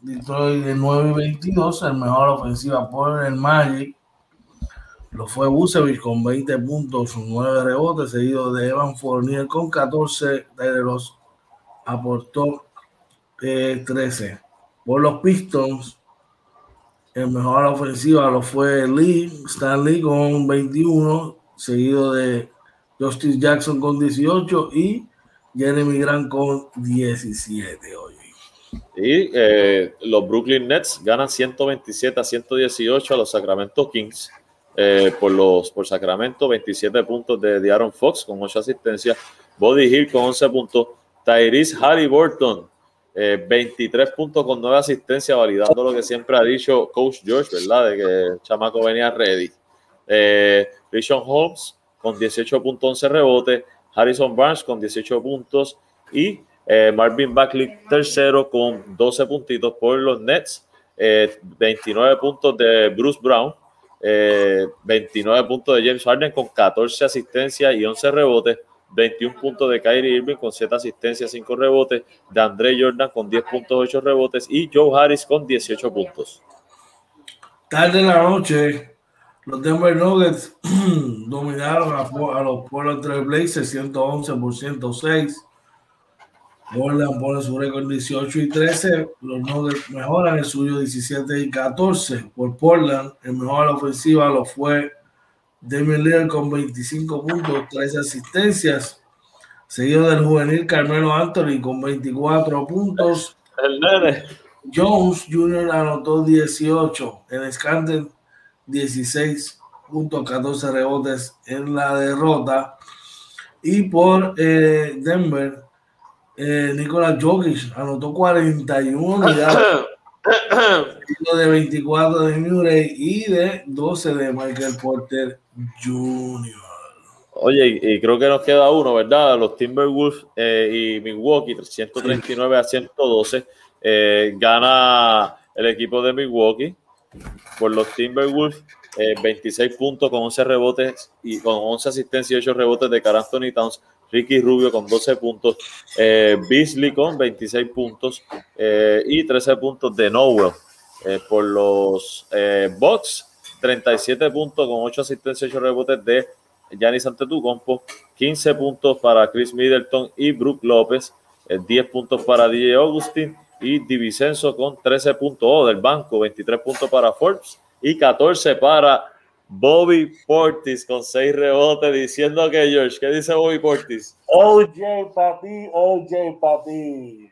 Detroit de 9 y 22. El mejor ofensiva por el Magic. Lo fue Busevich con 20 puntos, 9 rebotes, seguido de Evan Fournier con 14. De los aportó 13. Eh, por los Pistons, el mejor ofensiva lo fue Lee, Stanley con 21, seguido de Justice Jackson con 18 y Jeremy Grant con 17 hoy. Y eh, los Brooklyn Nets ganan 127 a 118 a los Sacramento Kings. Eh, por los por Sacramento, 27 puntos de, de Aaron Fox con 8 asistencias, Body Hill con 11 puntos, Tyrese Halliburton, 23 eh, puntos con 9 asistencias, validando lo que siempre ha dicho Coach George, ¿verdad? De que el chamaco venía ready. Eh, Rishon Holmes con 18.11 rebotes, Harrison Barnes con 18 puntos y eh, Marvin Buckley tercero con 12 puntitos por los Nets, 29 puntos de Bruce Brown, 29 puntos de James Harden con 14 asistencias y 11 rebotes, 21 puntos de Kyrie Irving con 7 asistencias, 5 rebotes, de Andre Jordan con 10 puntos, 8 rebotes. Y Joe Harris con 18 puntos. Tarde en la noche, los Denver Nuggets dominaron a, los Portland Trail Blazers 111 por 106. Portland pone su récord 18 y 13. Los Nuggets mejoran el suyo 17 y 14. Por Portland, el mejor la ofensiva lo fue Damian Lillard con 25 puntos, 13 asistencias. Seguido del juvenil Carmelo Anthony con 24 puntos. El nene. Jones Jr. anotó 18. En Scandal 16 puntos, 14 rebotes en la derrota. Y por eh, Denver, eh, Nicolás Jokic anotó 41 unidades. de 24 de Murray y de 12 de Michael Porter Jr. Oye, y creo que nos queda uno, ¿verdad? Los Timberwolves eh, y Milwaukee, 139 a 112. Eh, gana el equipo de Milwaukee por los Timberwolves, 26 eh, puntos con 11 rebotes y con 11 asistencias y 8 rebotes de Carl Anthony Towns. Ricky Rubio con 12 puntos, Beasley con 26 puntos y 13 puntos de Nowell por los Bucks 37 puntos con 8 asistencias y 8 rebotes de Giannis Antetokounmpo, 15 puntos para Chris Middleton y Brook López, 10 eh, puntos para DJ Augustin y Divicenzo con 13 puntos. Oh, del banco, 23 puntos para Forbes y 14 para Bobby Portis con 6 rebotes diciendo que George, ¿qué dice Bobby Portis? OJ papi, OJ papi.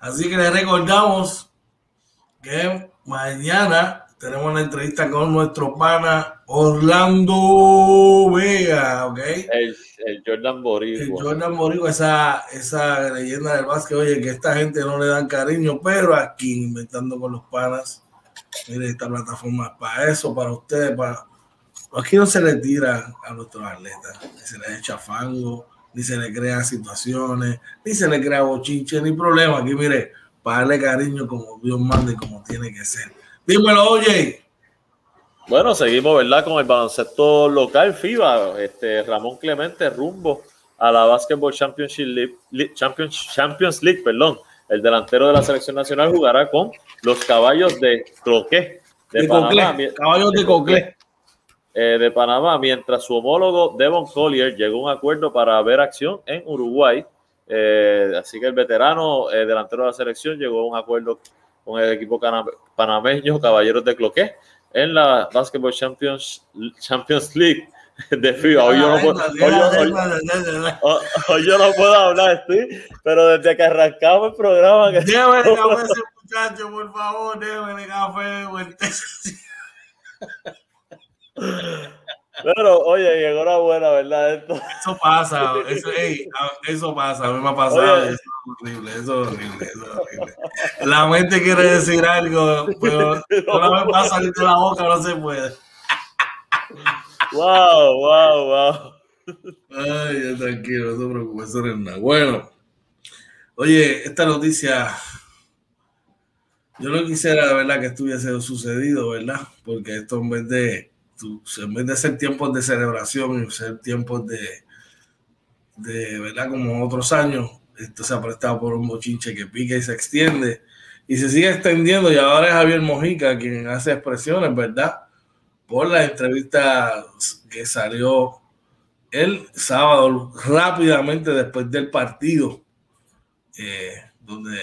Así que les recordamos que mañana tenemos una entrevista con nuestro pana Orlando Vega, ¿ok? El, Jordan Boricua. El Jordan Boricua, esa, esa leyenda del básquet, oye, que esta gente no le dan cariño, pero aquí inventando con los panas, esta plataforma para eso, para ustedes, para... Aquí no se le tira a nuestros atletas, ni se les echa fango, ni se le crean situaciones, ni se le crea bochinche, ni problema. Aquí, mire, para darle cariño como Dios manda y como tiene que ser. Dímelo, oye. Bueno, seguimos, ¿verdad? Con el baloncesto local FIBA, este Ramón Clemente rumbo a la Basketball Championship League, Champions, League, perdón. El delantero de la selección nacional jugará con los caballos de Cloqué de, Panamá. Caballos de. Eh, de Panamá, mientras su homólogo Devon Collier llegó a un acuerdo para ver acción en Uruguay. Eh, así que el veterano eh, delantero de la selección llegó a un acuerdo con el equipo panameño Caballeros de Cloqué en la Basketball Champions, Champions League de FIBA. Hoy yo, no puedo, hoy, yo no puedo hablar, ¿sí? pero desde que arrancamos el programa... Que... Déjame café ese muchacho, por favor, déjame café, pero, oye, llegó la buena, ¿verdad? Eso pasa, eso, eso pasa, a mí me ha pasado. Eso es horrible, eso es horrible, eso es horrible. La mente quiere decir algo, pero no me pasa salir de la boca, no se puede. Wow, wow, wow. Ay, tranquilo, no te preocupes, nada. Bueno, oye, esta noticia, yo no quisiera de verdad que estuviese sucedido, ¿verdad? Porque esto en vez de en vez de ser tiempos de celebración y ser tiempos de, de, ¿verdad? Como otros años, esto se ha prestado por un bochinche que pica y se extiende y se sigue extendiendo y ahora es Javier Mojica quien hace expresiones, ¿verdad? Por la entrevista que salió el sábado rápidamente después del partido, eh, donde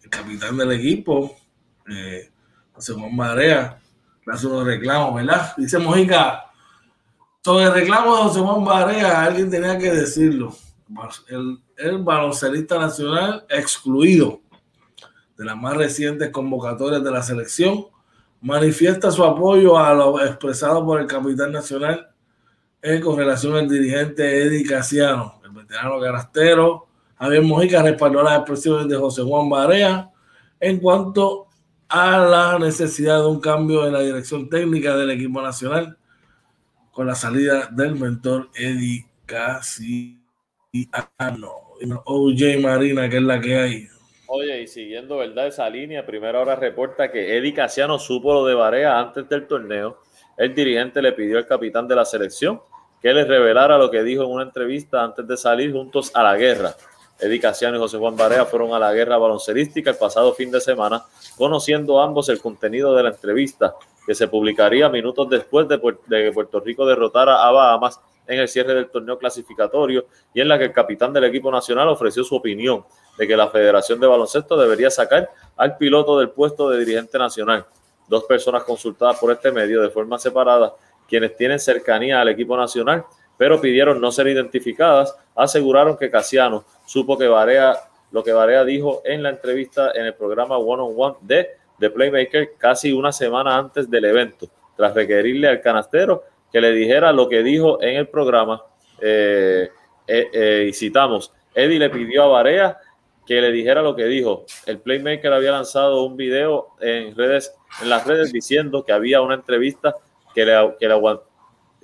el capitán del equipo, eh, José Juan Marea, hace unos reclamos, ¿verdad? Dice Mojica, todo el reclamo de José Juan Barea, alguien tenía que decirlo. El, el baloncelista nacional excluido de las más recientes convocatorias de la selección manifiesta su apoyo a lo expresado por el capitán nacional en con relación al dirigente Eddie Casiano, el veterano garastero. Javier Mojica respaldó las expresiones de José Juan Barea en cuanto a la necesidad de un cambio en la dirección técnica del equipo nacional con la salida del mentor Eddie Casiano. OJ Marina, que es la que hay. Oye, y siguiendo verdad esa línea, primera hora reporta que Eddie Casiano supo lo de Barea antes del torneo. El dirigente le pidió al capitán de la selección que le revelara lo que dijo en una entrevista antes de salir juntos a la guerra. Eddie Casiano y José Juan Barea fueron a la guerra baloncerística el pasado fin de semana, conociendo ambos el contenido de la entrevista, que se publicaría minutos después de, que Puerto Rico derrotara a Bahamas en el cierre del torneo clasificatorio y en la que el capitán del equipo nacional ofreció su opinión de que la Federación de Baloncesto debería sacar al piloto del puesto de dirigente nacional. Dos personas consultadas por este medio de forma separada, quienes tienen cercanía al equipo nacional, pero pidieron no ser identificadas, aseguraron que Casiano supo que Varea, lo que Varea dijo en la entrevista en el programa One on One de The Playmaker casi una semana antes del evento, tras requerirle al canastero que le dijera lo que dijo en el programa. Eh, eh, eh, y citamos, Eddie le pidió a Varea que le dijera lo que dijo. El Playmaker había lanzado un video en redes, en las redes diciendo que había una entrevista que le, que le,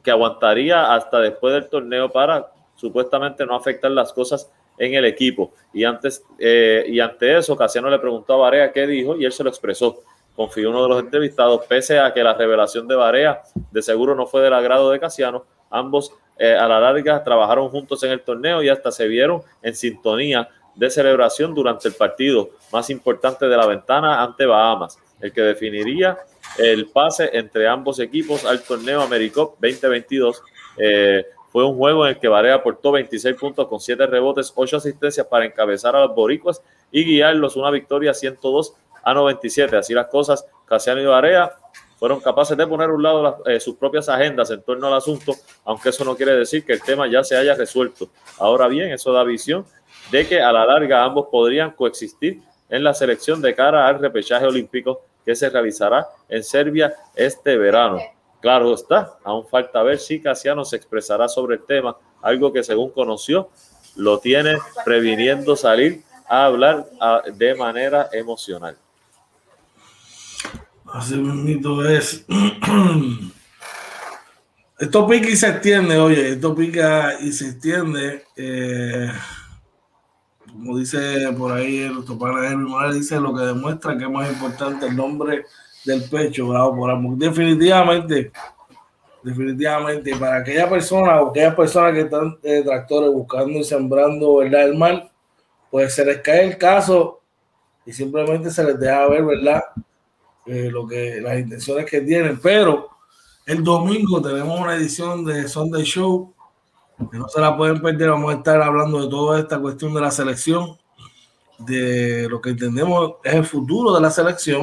que aguantaría hasta después del torneo para supuestamente no afectar las cosas en el equipo. Y antes eh, y ante eso, Casiano le preguntó a Barea qué dijo y él se lo expresó. Confió uno de los entrevistados, pese a que la revelación de Barea de seguro no fue del agrado de Casiano, ambos eh, a la larga trabajaron juntos en el torneo y hasta se vieron en sintonía de celebración durante el partido más importante de la ventana ante Bahamas, el que definiría el pase entre ambos equipos al torneo AmeriCup 2022. Eh, fue un juego en el que Barea aportó 26 puntos con 7 rebotes, 8 asistencias para encabezar a los boricuas y guiarlos una victoria 102 a 97. Así las cosas, Casiano y Barea fueron capaces de poner a un lado eh, sus propias agendas en torno al asunto, aunque eso no quiere decir que el tema ya se haya resuelto. Ahora bien, eso da visión de que a la larga ambos podrían coexistir en la selección de cara al repechaje olímpico que se realizará en Serbia este verano. Claro está, aún falta ver si Casiano se expresará sobre el tema, algo que según conoció lo tiene previniendo salir a hablar de manera emocional. Así mismo es. Esto pica y se extiende, oye, esto pica y se extiende. Eh, como dice por ahí nuestro padre Morales, dice lo que demuestra que es más importante el nombre del pecho, bravo por amor. Definitivamente, definitivamente, para aquella persona o aquellas personas que están de tractores buscando y sembrando ¿verdad? el mal, pues se les cae el caso y simplemente se les deja ver, ¿verdad? Eh, lo que las intenciones que tienen, pero el domingo tenemos una edición de Sunday Show no se la pueden perder. Vamos a estar hablando de toda esta cuestión de la selección, de lo que entendemos es el futuro de la selección.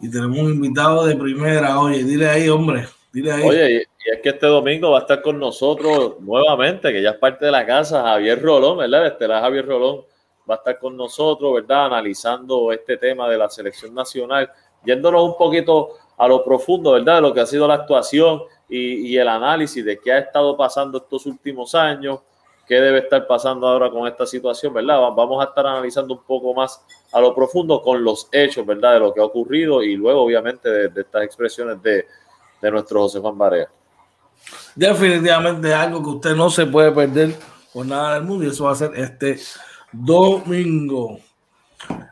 Y tenemos un invitado de primera. Oye, dile ahí, hombre, dile ahí. Oye, y es que este domingo va a estar con nosotros nuevamente, que ya es parte de la casa, Javier Rolón, ¿verdad? Estela Javier Rolón va a estar con nosotros, ¿verdad? Analizando este tema de la selección nacional, yéndonos un poquito a lo profundo, ¿verdad? De lo que ha sido la actuación y, el análisis de qué ha estado pasando estos últimos años, qué debe estar pasando ahora con esta situación, ¿verdad? Vamos a estar analizando un poco más a lo profundo con los hechos, ¿verdad? De lo que ha ocurrido y luego, obviamente, de, estas expresiones de, de, nuestro José Juan Barea. Definitivamente algo que usted no se puede perder por nada del mundo y eso va a ser este domingo.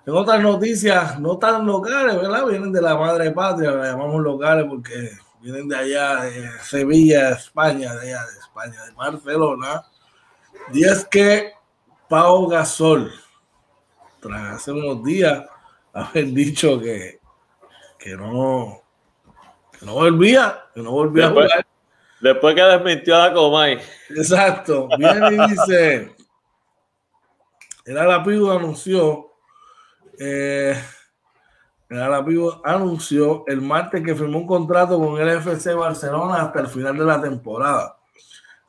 En otras noticias no tan locales, ¿verdad? Vienen de la madre patria, la llamamos locales porque vienen de allá, de Sevilla, España, de allá de España, de Barcelona. Y es que Pau Gasol, tras hace unos días haber dicho que, que no, que no volvía, que no volvía a jugar. Después que desmintió a la Comay. Exacto. Viene y dice, el Alapido anunció eh, el anunció el martes que firmó un contrato con el FC Barcelona hasta el final de la temporada,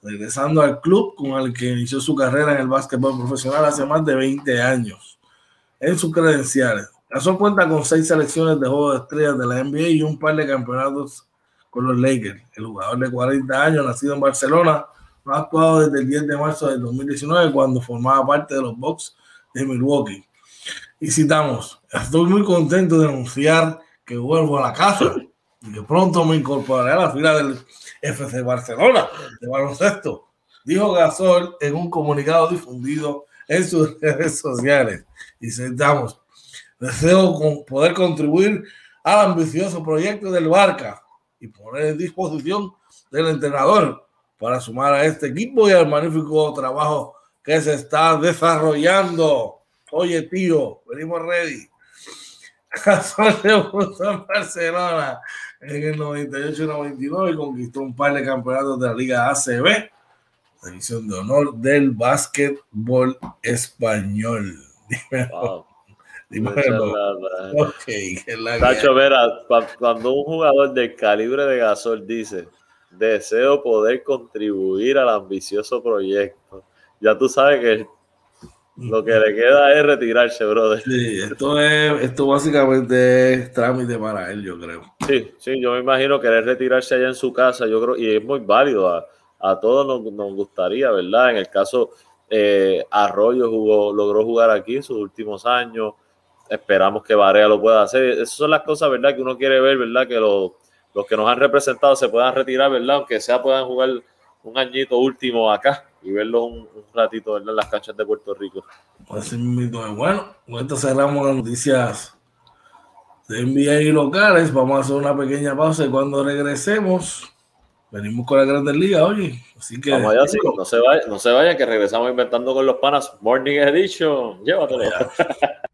regresando al club con el que inició su carrera en el básquetbol profesional hace más de 20 años. En sus credenciales, Gasol cuenta con seis selecciones de juego de estrellas de la NBA y un par de campeonatos con los Lakers. El jugador de 40 años, nacido en Barcelona, no ha actuado desde el 10 de marzo del 2019 cuando formaba parte de los Bucks de Milwaukee. Y citamos, estoy muy contento de anunciar que vuelvo a la casa y que pronto me incorporaré a la fila del FC Barcelona de baloncesto, dijo Gasol en un comunicado difundido en sus redes sociales. Y citamos, deseo poder contribuir al ambicioso proyecto del Barca y poner en disposición del entrenador para sumar a este equipo y al magnífico trabajo que se está desarrollando. Oye, tío, venimos ready. Gasol puso en Barcelona en el 98-99 y conquistó un par de campeonatos de la Liga ACB, división de honor del básquetbol español. Dímelo. Dímelo. Okay, Tacho, Vera, cuando un jugador del calibre de Gasol dice deseo poder contribuir al ambicioso proyecto, ya tú sabes que lo que le queda es retirarse, brother. Sí, esto es, esto básicamente es trámite para él, yo creo. Sí, sí, yo me imagino querer retirarse allá en su casa, yo creo, y es muy válido, a, a todos nos, nos, gustaría, ¿verdad? En el caso, eh, Arroyo jugó, logró jugar aquí en sus últimos años, esperamos que Varea lo pueda hacer. Esas son las cosas, ¿verdad? Que uno quiere ver, ¿verdad? Que los, los que nos han representado se puedan retirar, ¿verdad? Aunque sea puedan jugar un añito último acá y verlo un, ratito en las canchas de Puerto Rico. Bueno, con esto cerramos las noticias de NBA y locales. Vamos a hacer una pequeña pausa y cuando regresemos, venimos con la Grandes Ligas, oye. Así que. Vamos allá, sí, no se vayan, no se vayan, que regresamos inventando con los panas. Morning Edition, llévatelo.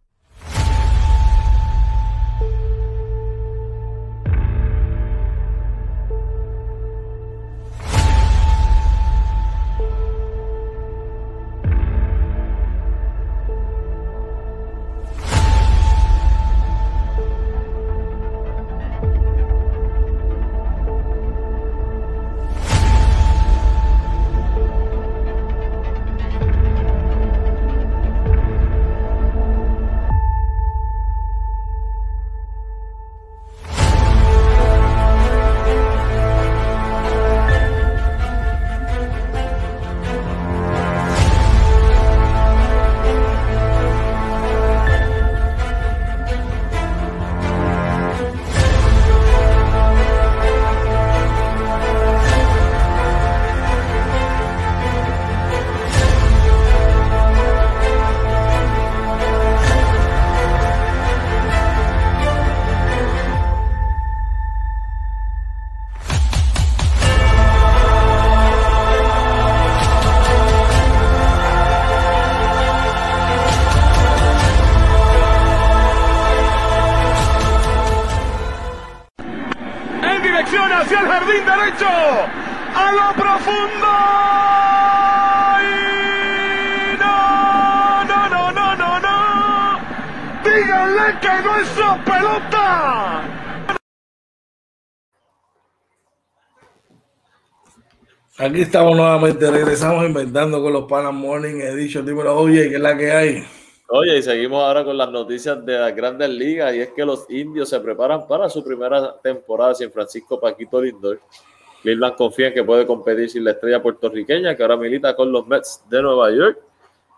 Aquí estamos nuevamente, regresamos inventando con los Panas Morning Edition. Dímelo, oye, ¿qué es la que hay? Oye, y seguimos ahora con las noticias de las grandes ligas, y es que los indios se preparan para su primera temporada sin Francisco Paquito Lindor. Cleveland confía en que puede competir sin la estrella puertorriqueña, que ahora milita con los Mets de Nueva York.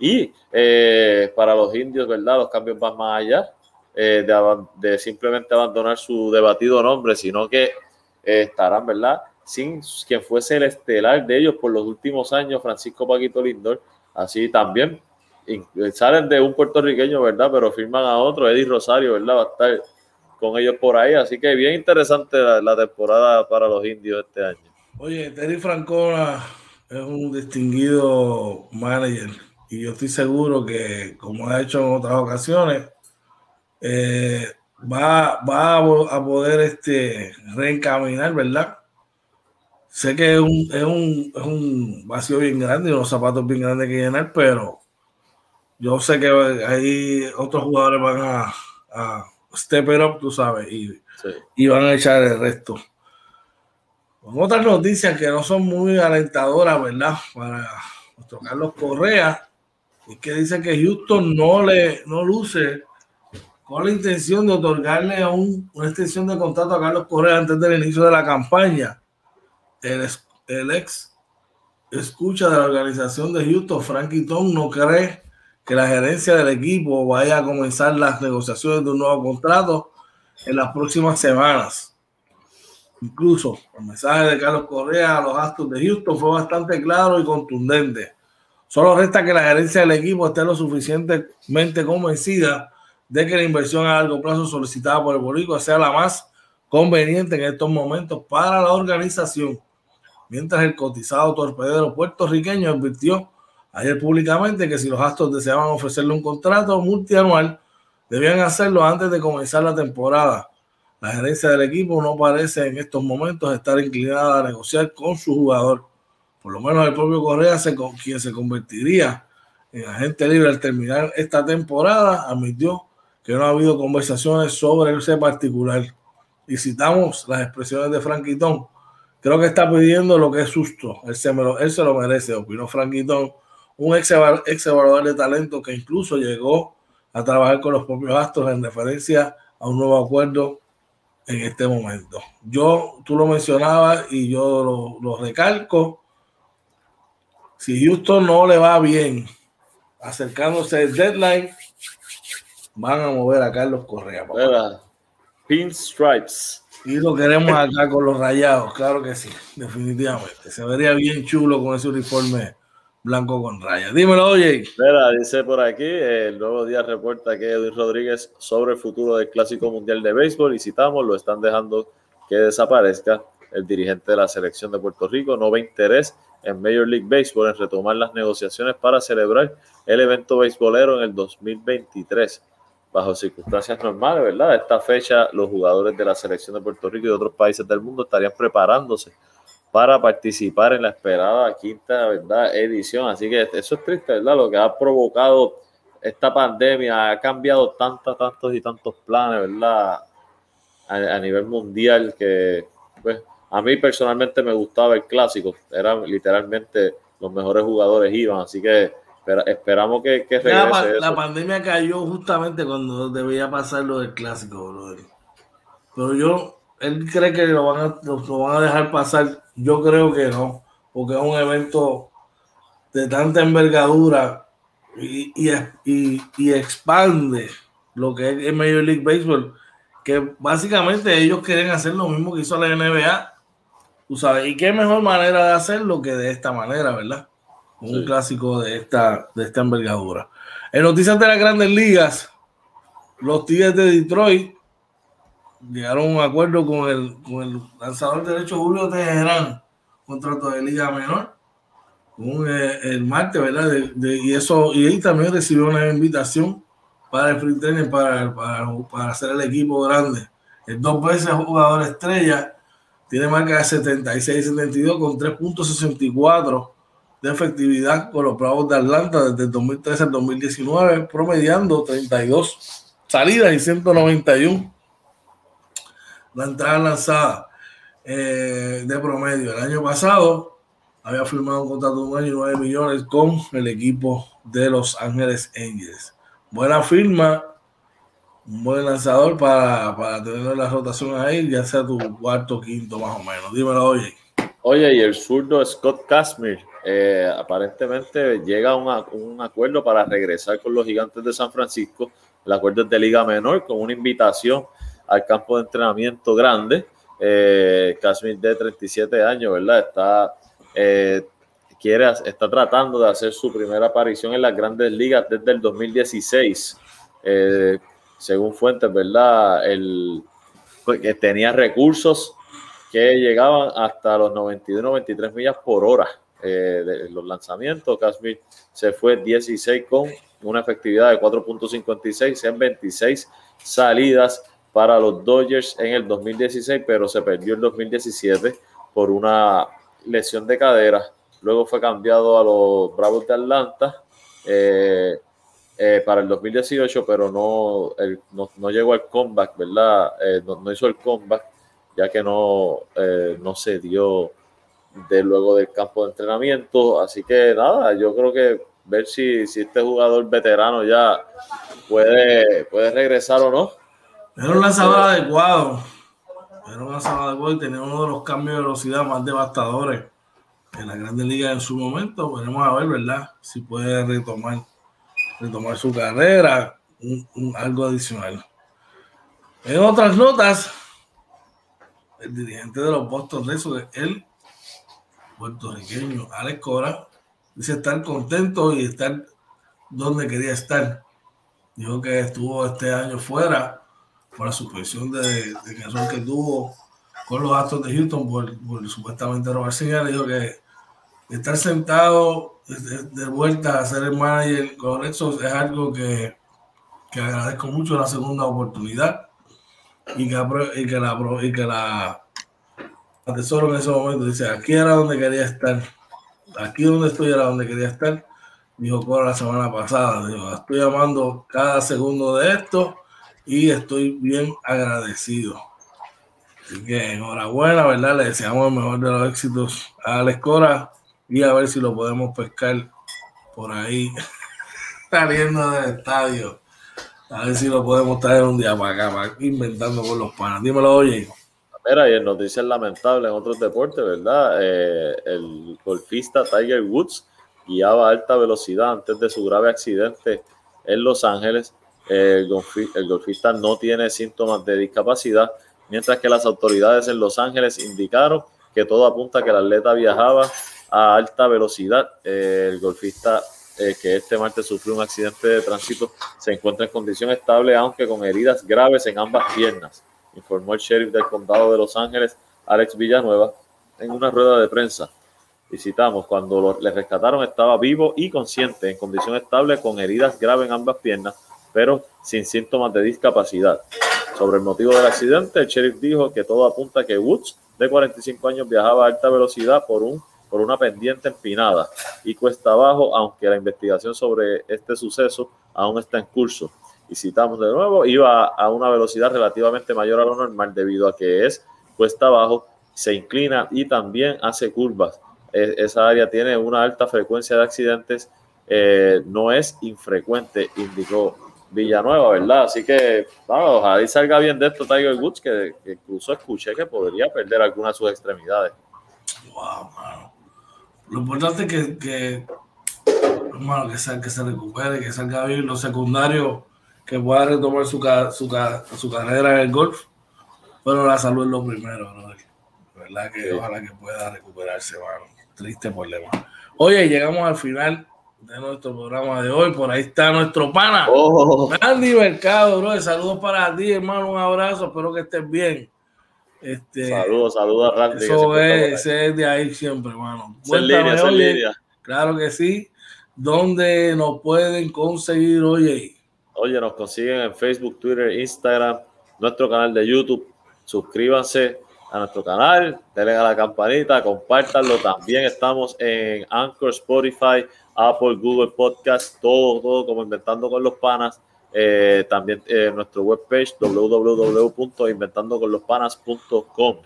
Y eh, para los indios, ¿verdad? Los cambios van más allá eh, de, simplemente abandonar su debatido nombre, sino que eh, estarán, ¿verdad? Sin quien fuese el estelar de ellos por los últimos años, Francisco Paquito Lindor. Así también salen de un puertorriqueño, ¿verdad? Pero firman a otro, Eddie Rosario, ¿verdad? Va a estar con ellos por ahí. Así que bien interesante la, temporada para los indios este año. Oye, Terry Francona es un distinguido manager y yo estoy seguro que, como ha hecho en otras ocasiones, eh, va, va a, poder este, reencaminar, ¿verdad? Sé que es un, es, un, es un vacío bien grande y unos zapatos bien grandes que llenar, pero yo sé que ahí otros jugadores van a, a step it up, tú sabes, y, y, van a echar el resto. Con otras noticias que no son muy alentadoras, ¿verdad? Para nuestro Carlos Correa, y que dice que Houston no le no luce con la intención de otorgarle un, una extensión de contrato a Carlos Correa antes del inicio de la campaña. El, ex escucha de la organización de Houston, Frankie Tom, no cree que la gerencia del equipo vaya a comenzar las negociaciones de un nuevo contrato en las próximas semanas. Incluso el mensaje de Carlos Correa a los Astros de Houston fue bastante claro y contundente. Solo resta que la gerencia del equipo esté lo suficientemente convencida de que la inversión a largo plazo solicitada por el Boricua sea la más conveniente en estos momentos para la organización. Mientras el cotizado torpedero puertorriqueño advirtió ayer públicamente que si los Astros deseaban ofrecerle un contrato multianual, debían hacerlo antes de comenzar la temporada. La gerencia del equipo no parece en estos momentos estar inclinada a negociar con su jugador. Por lo menos el propio Correa, quien se convertiría en agente libre al terminar esta temporada, admitió que no ha habido conversaciones sobre ese particular. Y citamos las expresiones de Franquitón. Creo que está pidiendo lo que es justo. Él se, lo, él se lo merece, opinó Franquitón un ex, evaluador de talento que incluso llegó a trabajar con los propios Astros en referencia a un nuevo acuerdo en este momento. Yo, tú lo mencionabas y yo lo, recalco. Si Houston no le va bien acercándose al deadline, van a mover a Carlos Correa. Pinstripes. Y lo queremos acá con los rayados, claro que sí, definitivamente. Se vería bien chulo con ese uniforme blanco con rayas. Dímelo, oye. Mira, dice por aquí, el nuevo día reporta que Edwin Rodríguez sobre el futuro del Clásico Mundial de Béisbol y citamos, lo están dejando que desaparezca. El dirigente de la selección de Puerto Rico no ve interés en Major League Baseball en retomar las negociaciones para celebrar el evento beisbolero en el 2023 bajo circunstancias normales, ¿verdad? esta fecha los jugadores de la selección de Puerto Rico y de otros países del mundo estarían preparándose para participar en la esperada quinta ¿verdad? edición. Así que eso es triste, ¿verdad? Lo que ha provocado esta pandemia ha cambiado tantos, tantos y tantos planes, ¿verdad? A, nivel mundial que, pues, a mí personalmente me gustaba el clásico. Eran literalmente los mejores jugadores iban, así que esperamos que, que regrese. La, pandemia cayó justamente cuando debía pasar lo del clásico, brother. Pero yo, él cree que lo van a, lo van a dejar pasar yo creo que no, porque es un evento de tanta envergadura y, expande lo que es el Major League Baseball, que básicamente ellos quieren hacer lo mismo que hizo la NBA. Tú sabes, y qué mejor manera de hacerlo que de esta manera, ¿verdad? Un clásico de esta, de esta envergadura. En noticias de las grandes ligas, los Tigres de Detroit llegaron a un acuerdo con el, con el lanzador derecho Julio Teherán, contrato de liga menor, con eh, el martes, ¿verdad? y eso, y ahí también recibió una invitación para el free training, para, para, para hacer el equipo grande. El dos veces jugador estrella, tiene marca de 76-72 con 3.64 de efectividad con los Bravos de Atlanta desde el 2013 al 2019, promediando 32 salidas y 191 la entrada lanzada eh, de promedio. El año pasado había firmado un contrato de un año y 9 millones con el equipo de Los Ángeles Angels. Buena firma, un buen lanzador para, para tener la rotación ahí, ya sea tu cuarto quinto más o menos. Dímelo, oye. Oye, y el zurdo Scott Kazmir eh, aparentemente llega a un acuerdo para regresar con los gigantes de San Francisco. El acuerdo es de Liga Menor con una invitación al campo de entrenamiento grande. Eh, de 37 años, ¿verdad? Está, eh, quiere, está tratando de hacer su primera aparición en las grandes ligas desde el 2016. Eh, según fuentes, ¿verdad? El, pues, que tenía recursos que llegaban hasta los 92-93 millas por hora eh, de los lanzamientos. Casmir se fue 16 con una efectividad de 4.56 en 26 salidas para los Dodgers en el 2016, pero se perdió el 2017 por una lesión de cadera. Luego fue cambiado a los Bravos de Atlanta eh, eh, para el 2018, pero no, no, llegó al comeback, ¿verdad? Eh, no, hizo el comeback, ya que no, no se dio de luego del campo de entrenamiento. Así que nada, yo creo que ver si, si este jugador veterano ya puede, puede regresar o no era un lanzador adecuado. Era un lanzador adecuado y tenía uno de los cambios de velocidad más devastadores en la Grande Liga en su momento. Veremos a ver, ¿verdad? Si puede retomar, retomar su carrera, un, algo adicional. En otras notas, el dirigente de los Boston Red Sox, el puertorriqueño Alex Cora, dice estar contento y estar donde quería estar. Dijo que estuvo este año fuera por la suspensión de, de que tuvo con los Astros de Houston por, supuestamente robar señales, dijo que estar sentado de, vuelta a ser el manager con eso es algo que, que, agradezco mucho la segunda oportunidad y que la y que la atesoro en ese momento dice aquí era donde quería estar aquí donde estoy era donde quería estar dijo Cora la semana pasada estoy amando cada segundo de esto y estoy bien agradecido. Así que enhorabuena, ¿verdad? Le deseamos el mejor de los éxitos a Alex Cora y a ver si lo podemos pescar por ahí saliendo del estadio. A ver si lo podemos traer un día para acá, inventando con los panas. Dímelo, oye. Mira, y en noticias lamentables en otros deportes, ¿verdad? Eh, el golfista Tiger Woods guiaba a alta velocidad antes de su grave accidente en Los Ángeles el, golfista no tiene síntomas de discapacidad, mientras que las autoridades en Los Ángeles indicaron que todo apunta a que el atleta viajaba a alta velocidad. el golfista eh, que este martes sufrió un accidente de tránsito se encuentra en condición estable, aunque con heridas graves en ambas piernas, informó el sheriff del condado de Los Ángeles, Alex Villanueva, en una rueda de prensa. Visitamos, cuando le rescataron estaba vivo y consciente, en condición estable, con heridas graves en ambas piernas, pero sin síntomas de discapacidad. Sobre el motivo del accidente, el sheriff dijo que todo apunta a que Woods, de 45 años, viajaba a alta velocidad por, un, por una pendiente empinada y cuesta abajo, aunque la investigación sobre este suceso aún está en curso. Y citamos de nuevo, iba a una velocidad relativamente mayor a lo normal debido a que es cuesta abajo, se inclina y también hace curvas. E, esa área tiene una alta frecuencia de accidentes, eh, no es infrecuente, indicó Villanueva, ¿verdad? Así que, vamos, ojalá salga bien de esto Tiger Woods, que, incluso escuché que podría perder alguna de sus extremidades. Wow, mano. Lo importante es que, que, que, que se recupere, que salga bien lo secundario, que pueda retomar su, su, su carrera en el golf. Pero la salud es lo primero, ¿no? ¿Verdad? Que ojalá que pueda recuperarse, mano. Triste problema. Oye, llegamos al final de nuestro programa de hoy. Por ahí está nuestro pana, oh. Andy Mercado, bro. Saludos para ti, hermano. Un abrazo. Espero que estés bien. Este, saludos, saludos a Randy. Eso es, es, de ahí siempre, hermano. Claro que sí. ¿Dónde nos pueden conseguir, oye? Oye, nos consiguen en Facebook, Twitter, Instagram, nuestro canal de YouTube. Suscríbanse a nuestro canal, denle a la campanita, compártanlo. También estamos en Anchor, Spotify, Apple, Google Podcast, todo, todo como Inventando con los Panas. Eh, también eh, nuestro webpage www.inventandoconlospanas.com.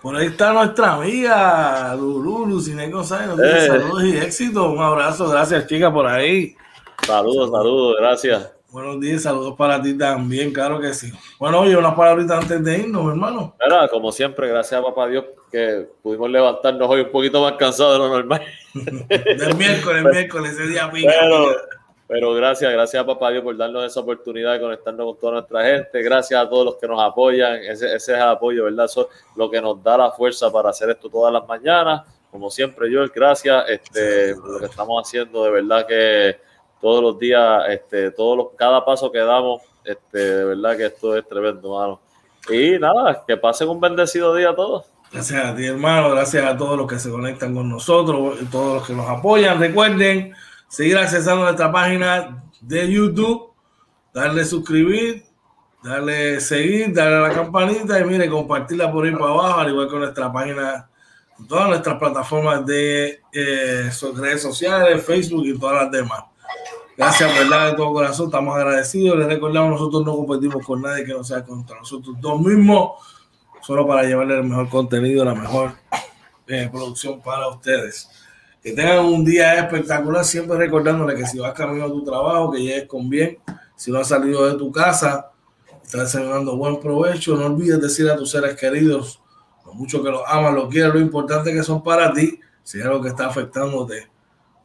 Por ahí está nuestra amiga Lululu, Cine González. Eh. Saludos y éxito. Un abrazo. Gracias, chica, por ahí. Saludos, saludos, gracias. Buenos días, saludos para ti también, claro que sí. Bueno, oye, unas palabritas antes de irnos, hermano. Mira, como siempre, gracias a papá Dios que pudimos levantarnos hoy un poquito más cansados de lo normal. Del miércoles, miércoles, ese día pica. Pero, pica. pero gracias, gracias a papá Dios por darnos esa oportunidad de conectarnos con toda nuestra gente. Gracias a todos los que nos apoyan. Ese, ese es el apoyo, ¿verdad? Eso es lo que nos da la fuerza para hacer esto todas las mañanas. Como siempre, Joel, gracias. Este, por lo que estamos haciendo, de verdad que todos los días, este, todos los, cada paso que damos, este, de verdad que esto es tremendo, mano. Y nada, que pasen un bendecido día a todos. Gracias a ti, hermano. Gracias a todos los que se conectan con nosotros, todos los que nos apoyan. Recuerden seguir accesando nuestra página de YouTube, darle suscribir, darle seguir, darle a la campanita y mire, compartirla por ahí para abajo, al igual que nuestra página, todas nuestras plataformas de eh, redes sociales, Facebook y todas las demás. Gracias, verdad, de todo corazón, estamos agradecidos. Les recordamos, nosotros no competimos con nadie que no sea contra nosotros dos mismos, solo para llevarle el mejor contenido, la mejor eh, producción para ustedes. Que tengan un día espectacular, siempre recordándole que si vas camino a tu trabajo, que llegues con bien. Si no has salido de tu casa, estás desayunando buen provecho. No olvides decir a tus seres queridos lo mucho que los amas, lo quieres, lo importante que son para ti. Si hay algo que está afectándote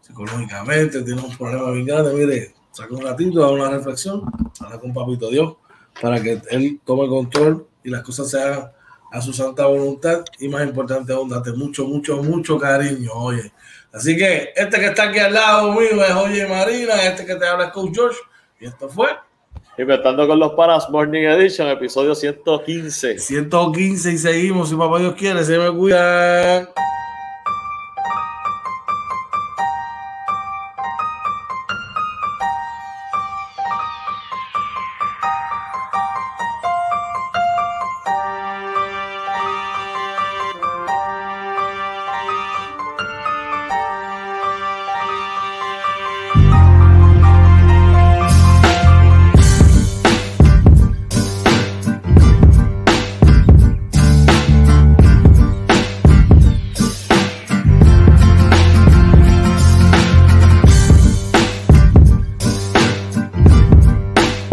psicológicamente, tienes un problema bien grande, mire, saca un ratito, da una reflexión, habla con Papito Dios para que Él tome control y las cosas se hagan a su santa voluntad. Y más importante aún, date mucho, mucho, mucho cariño, oye. Así que este que está aquí al lado mío es Oye Marina, este que te habla es Coach George, y esto fue Inventando con los Panas Morning Edition, episodio 115. 115 y seguimos, si papá Dios quiere, se me cuida.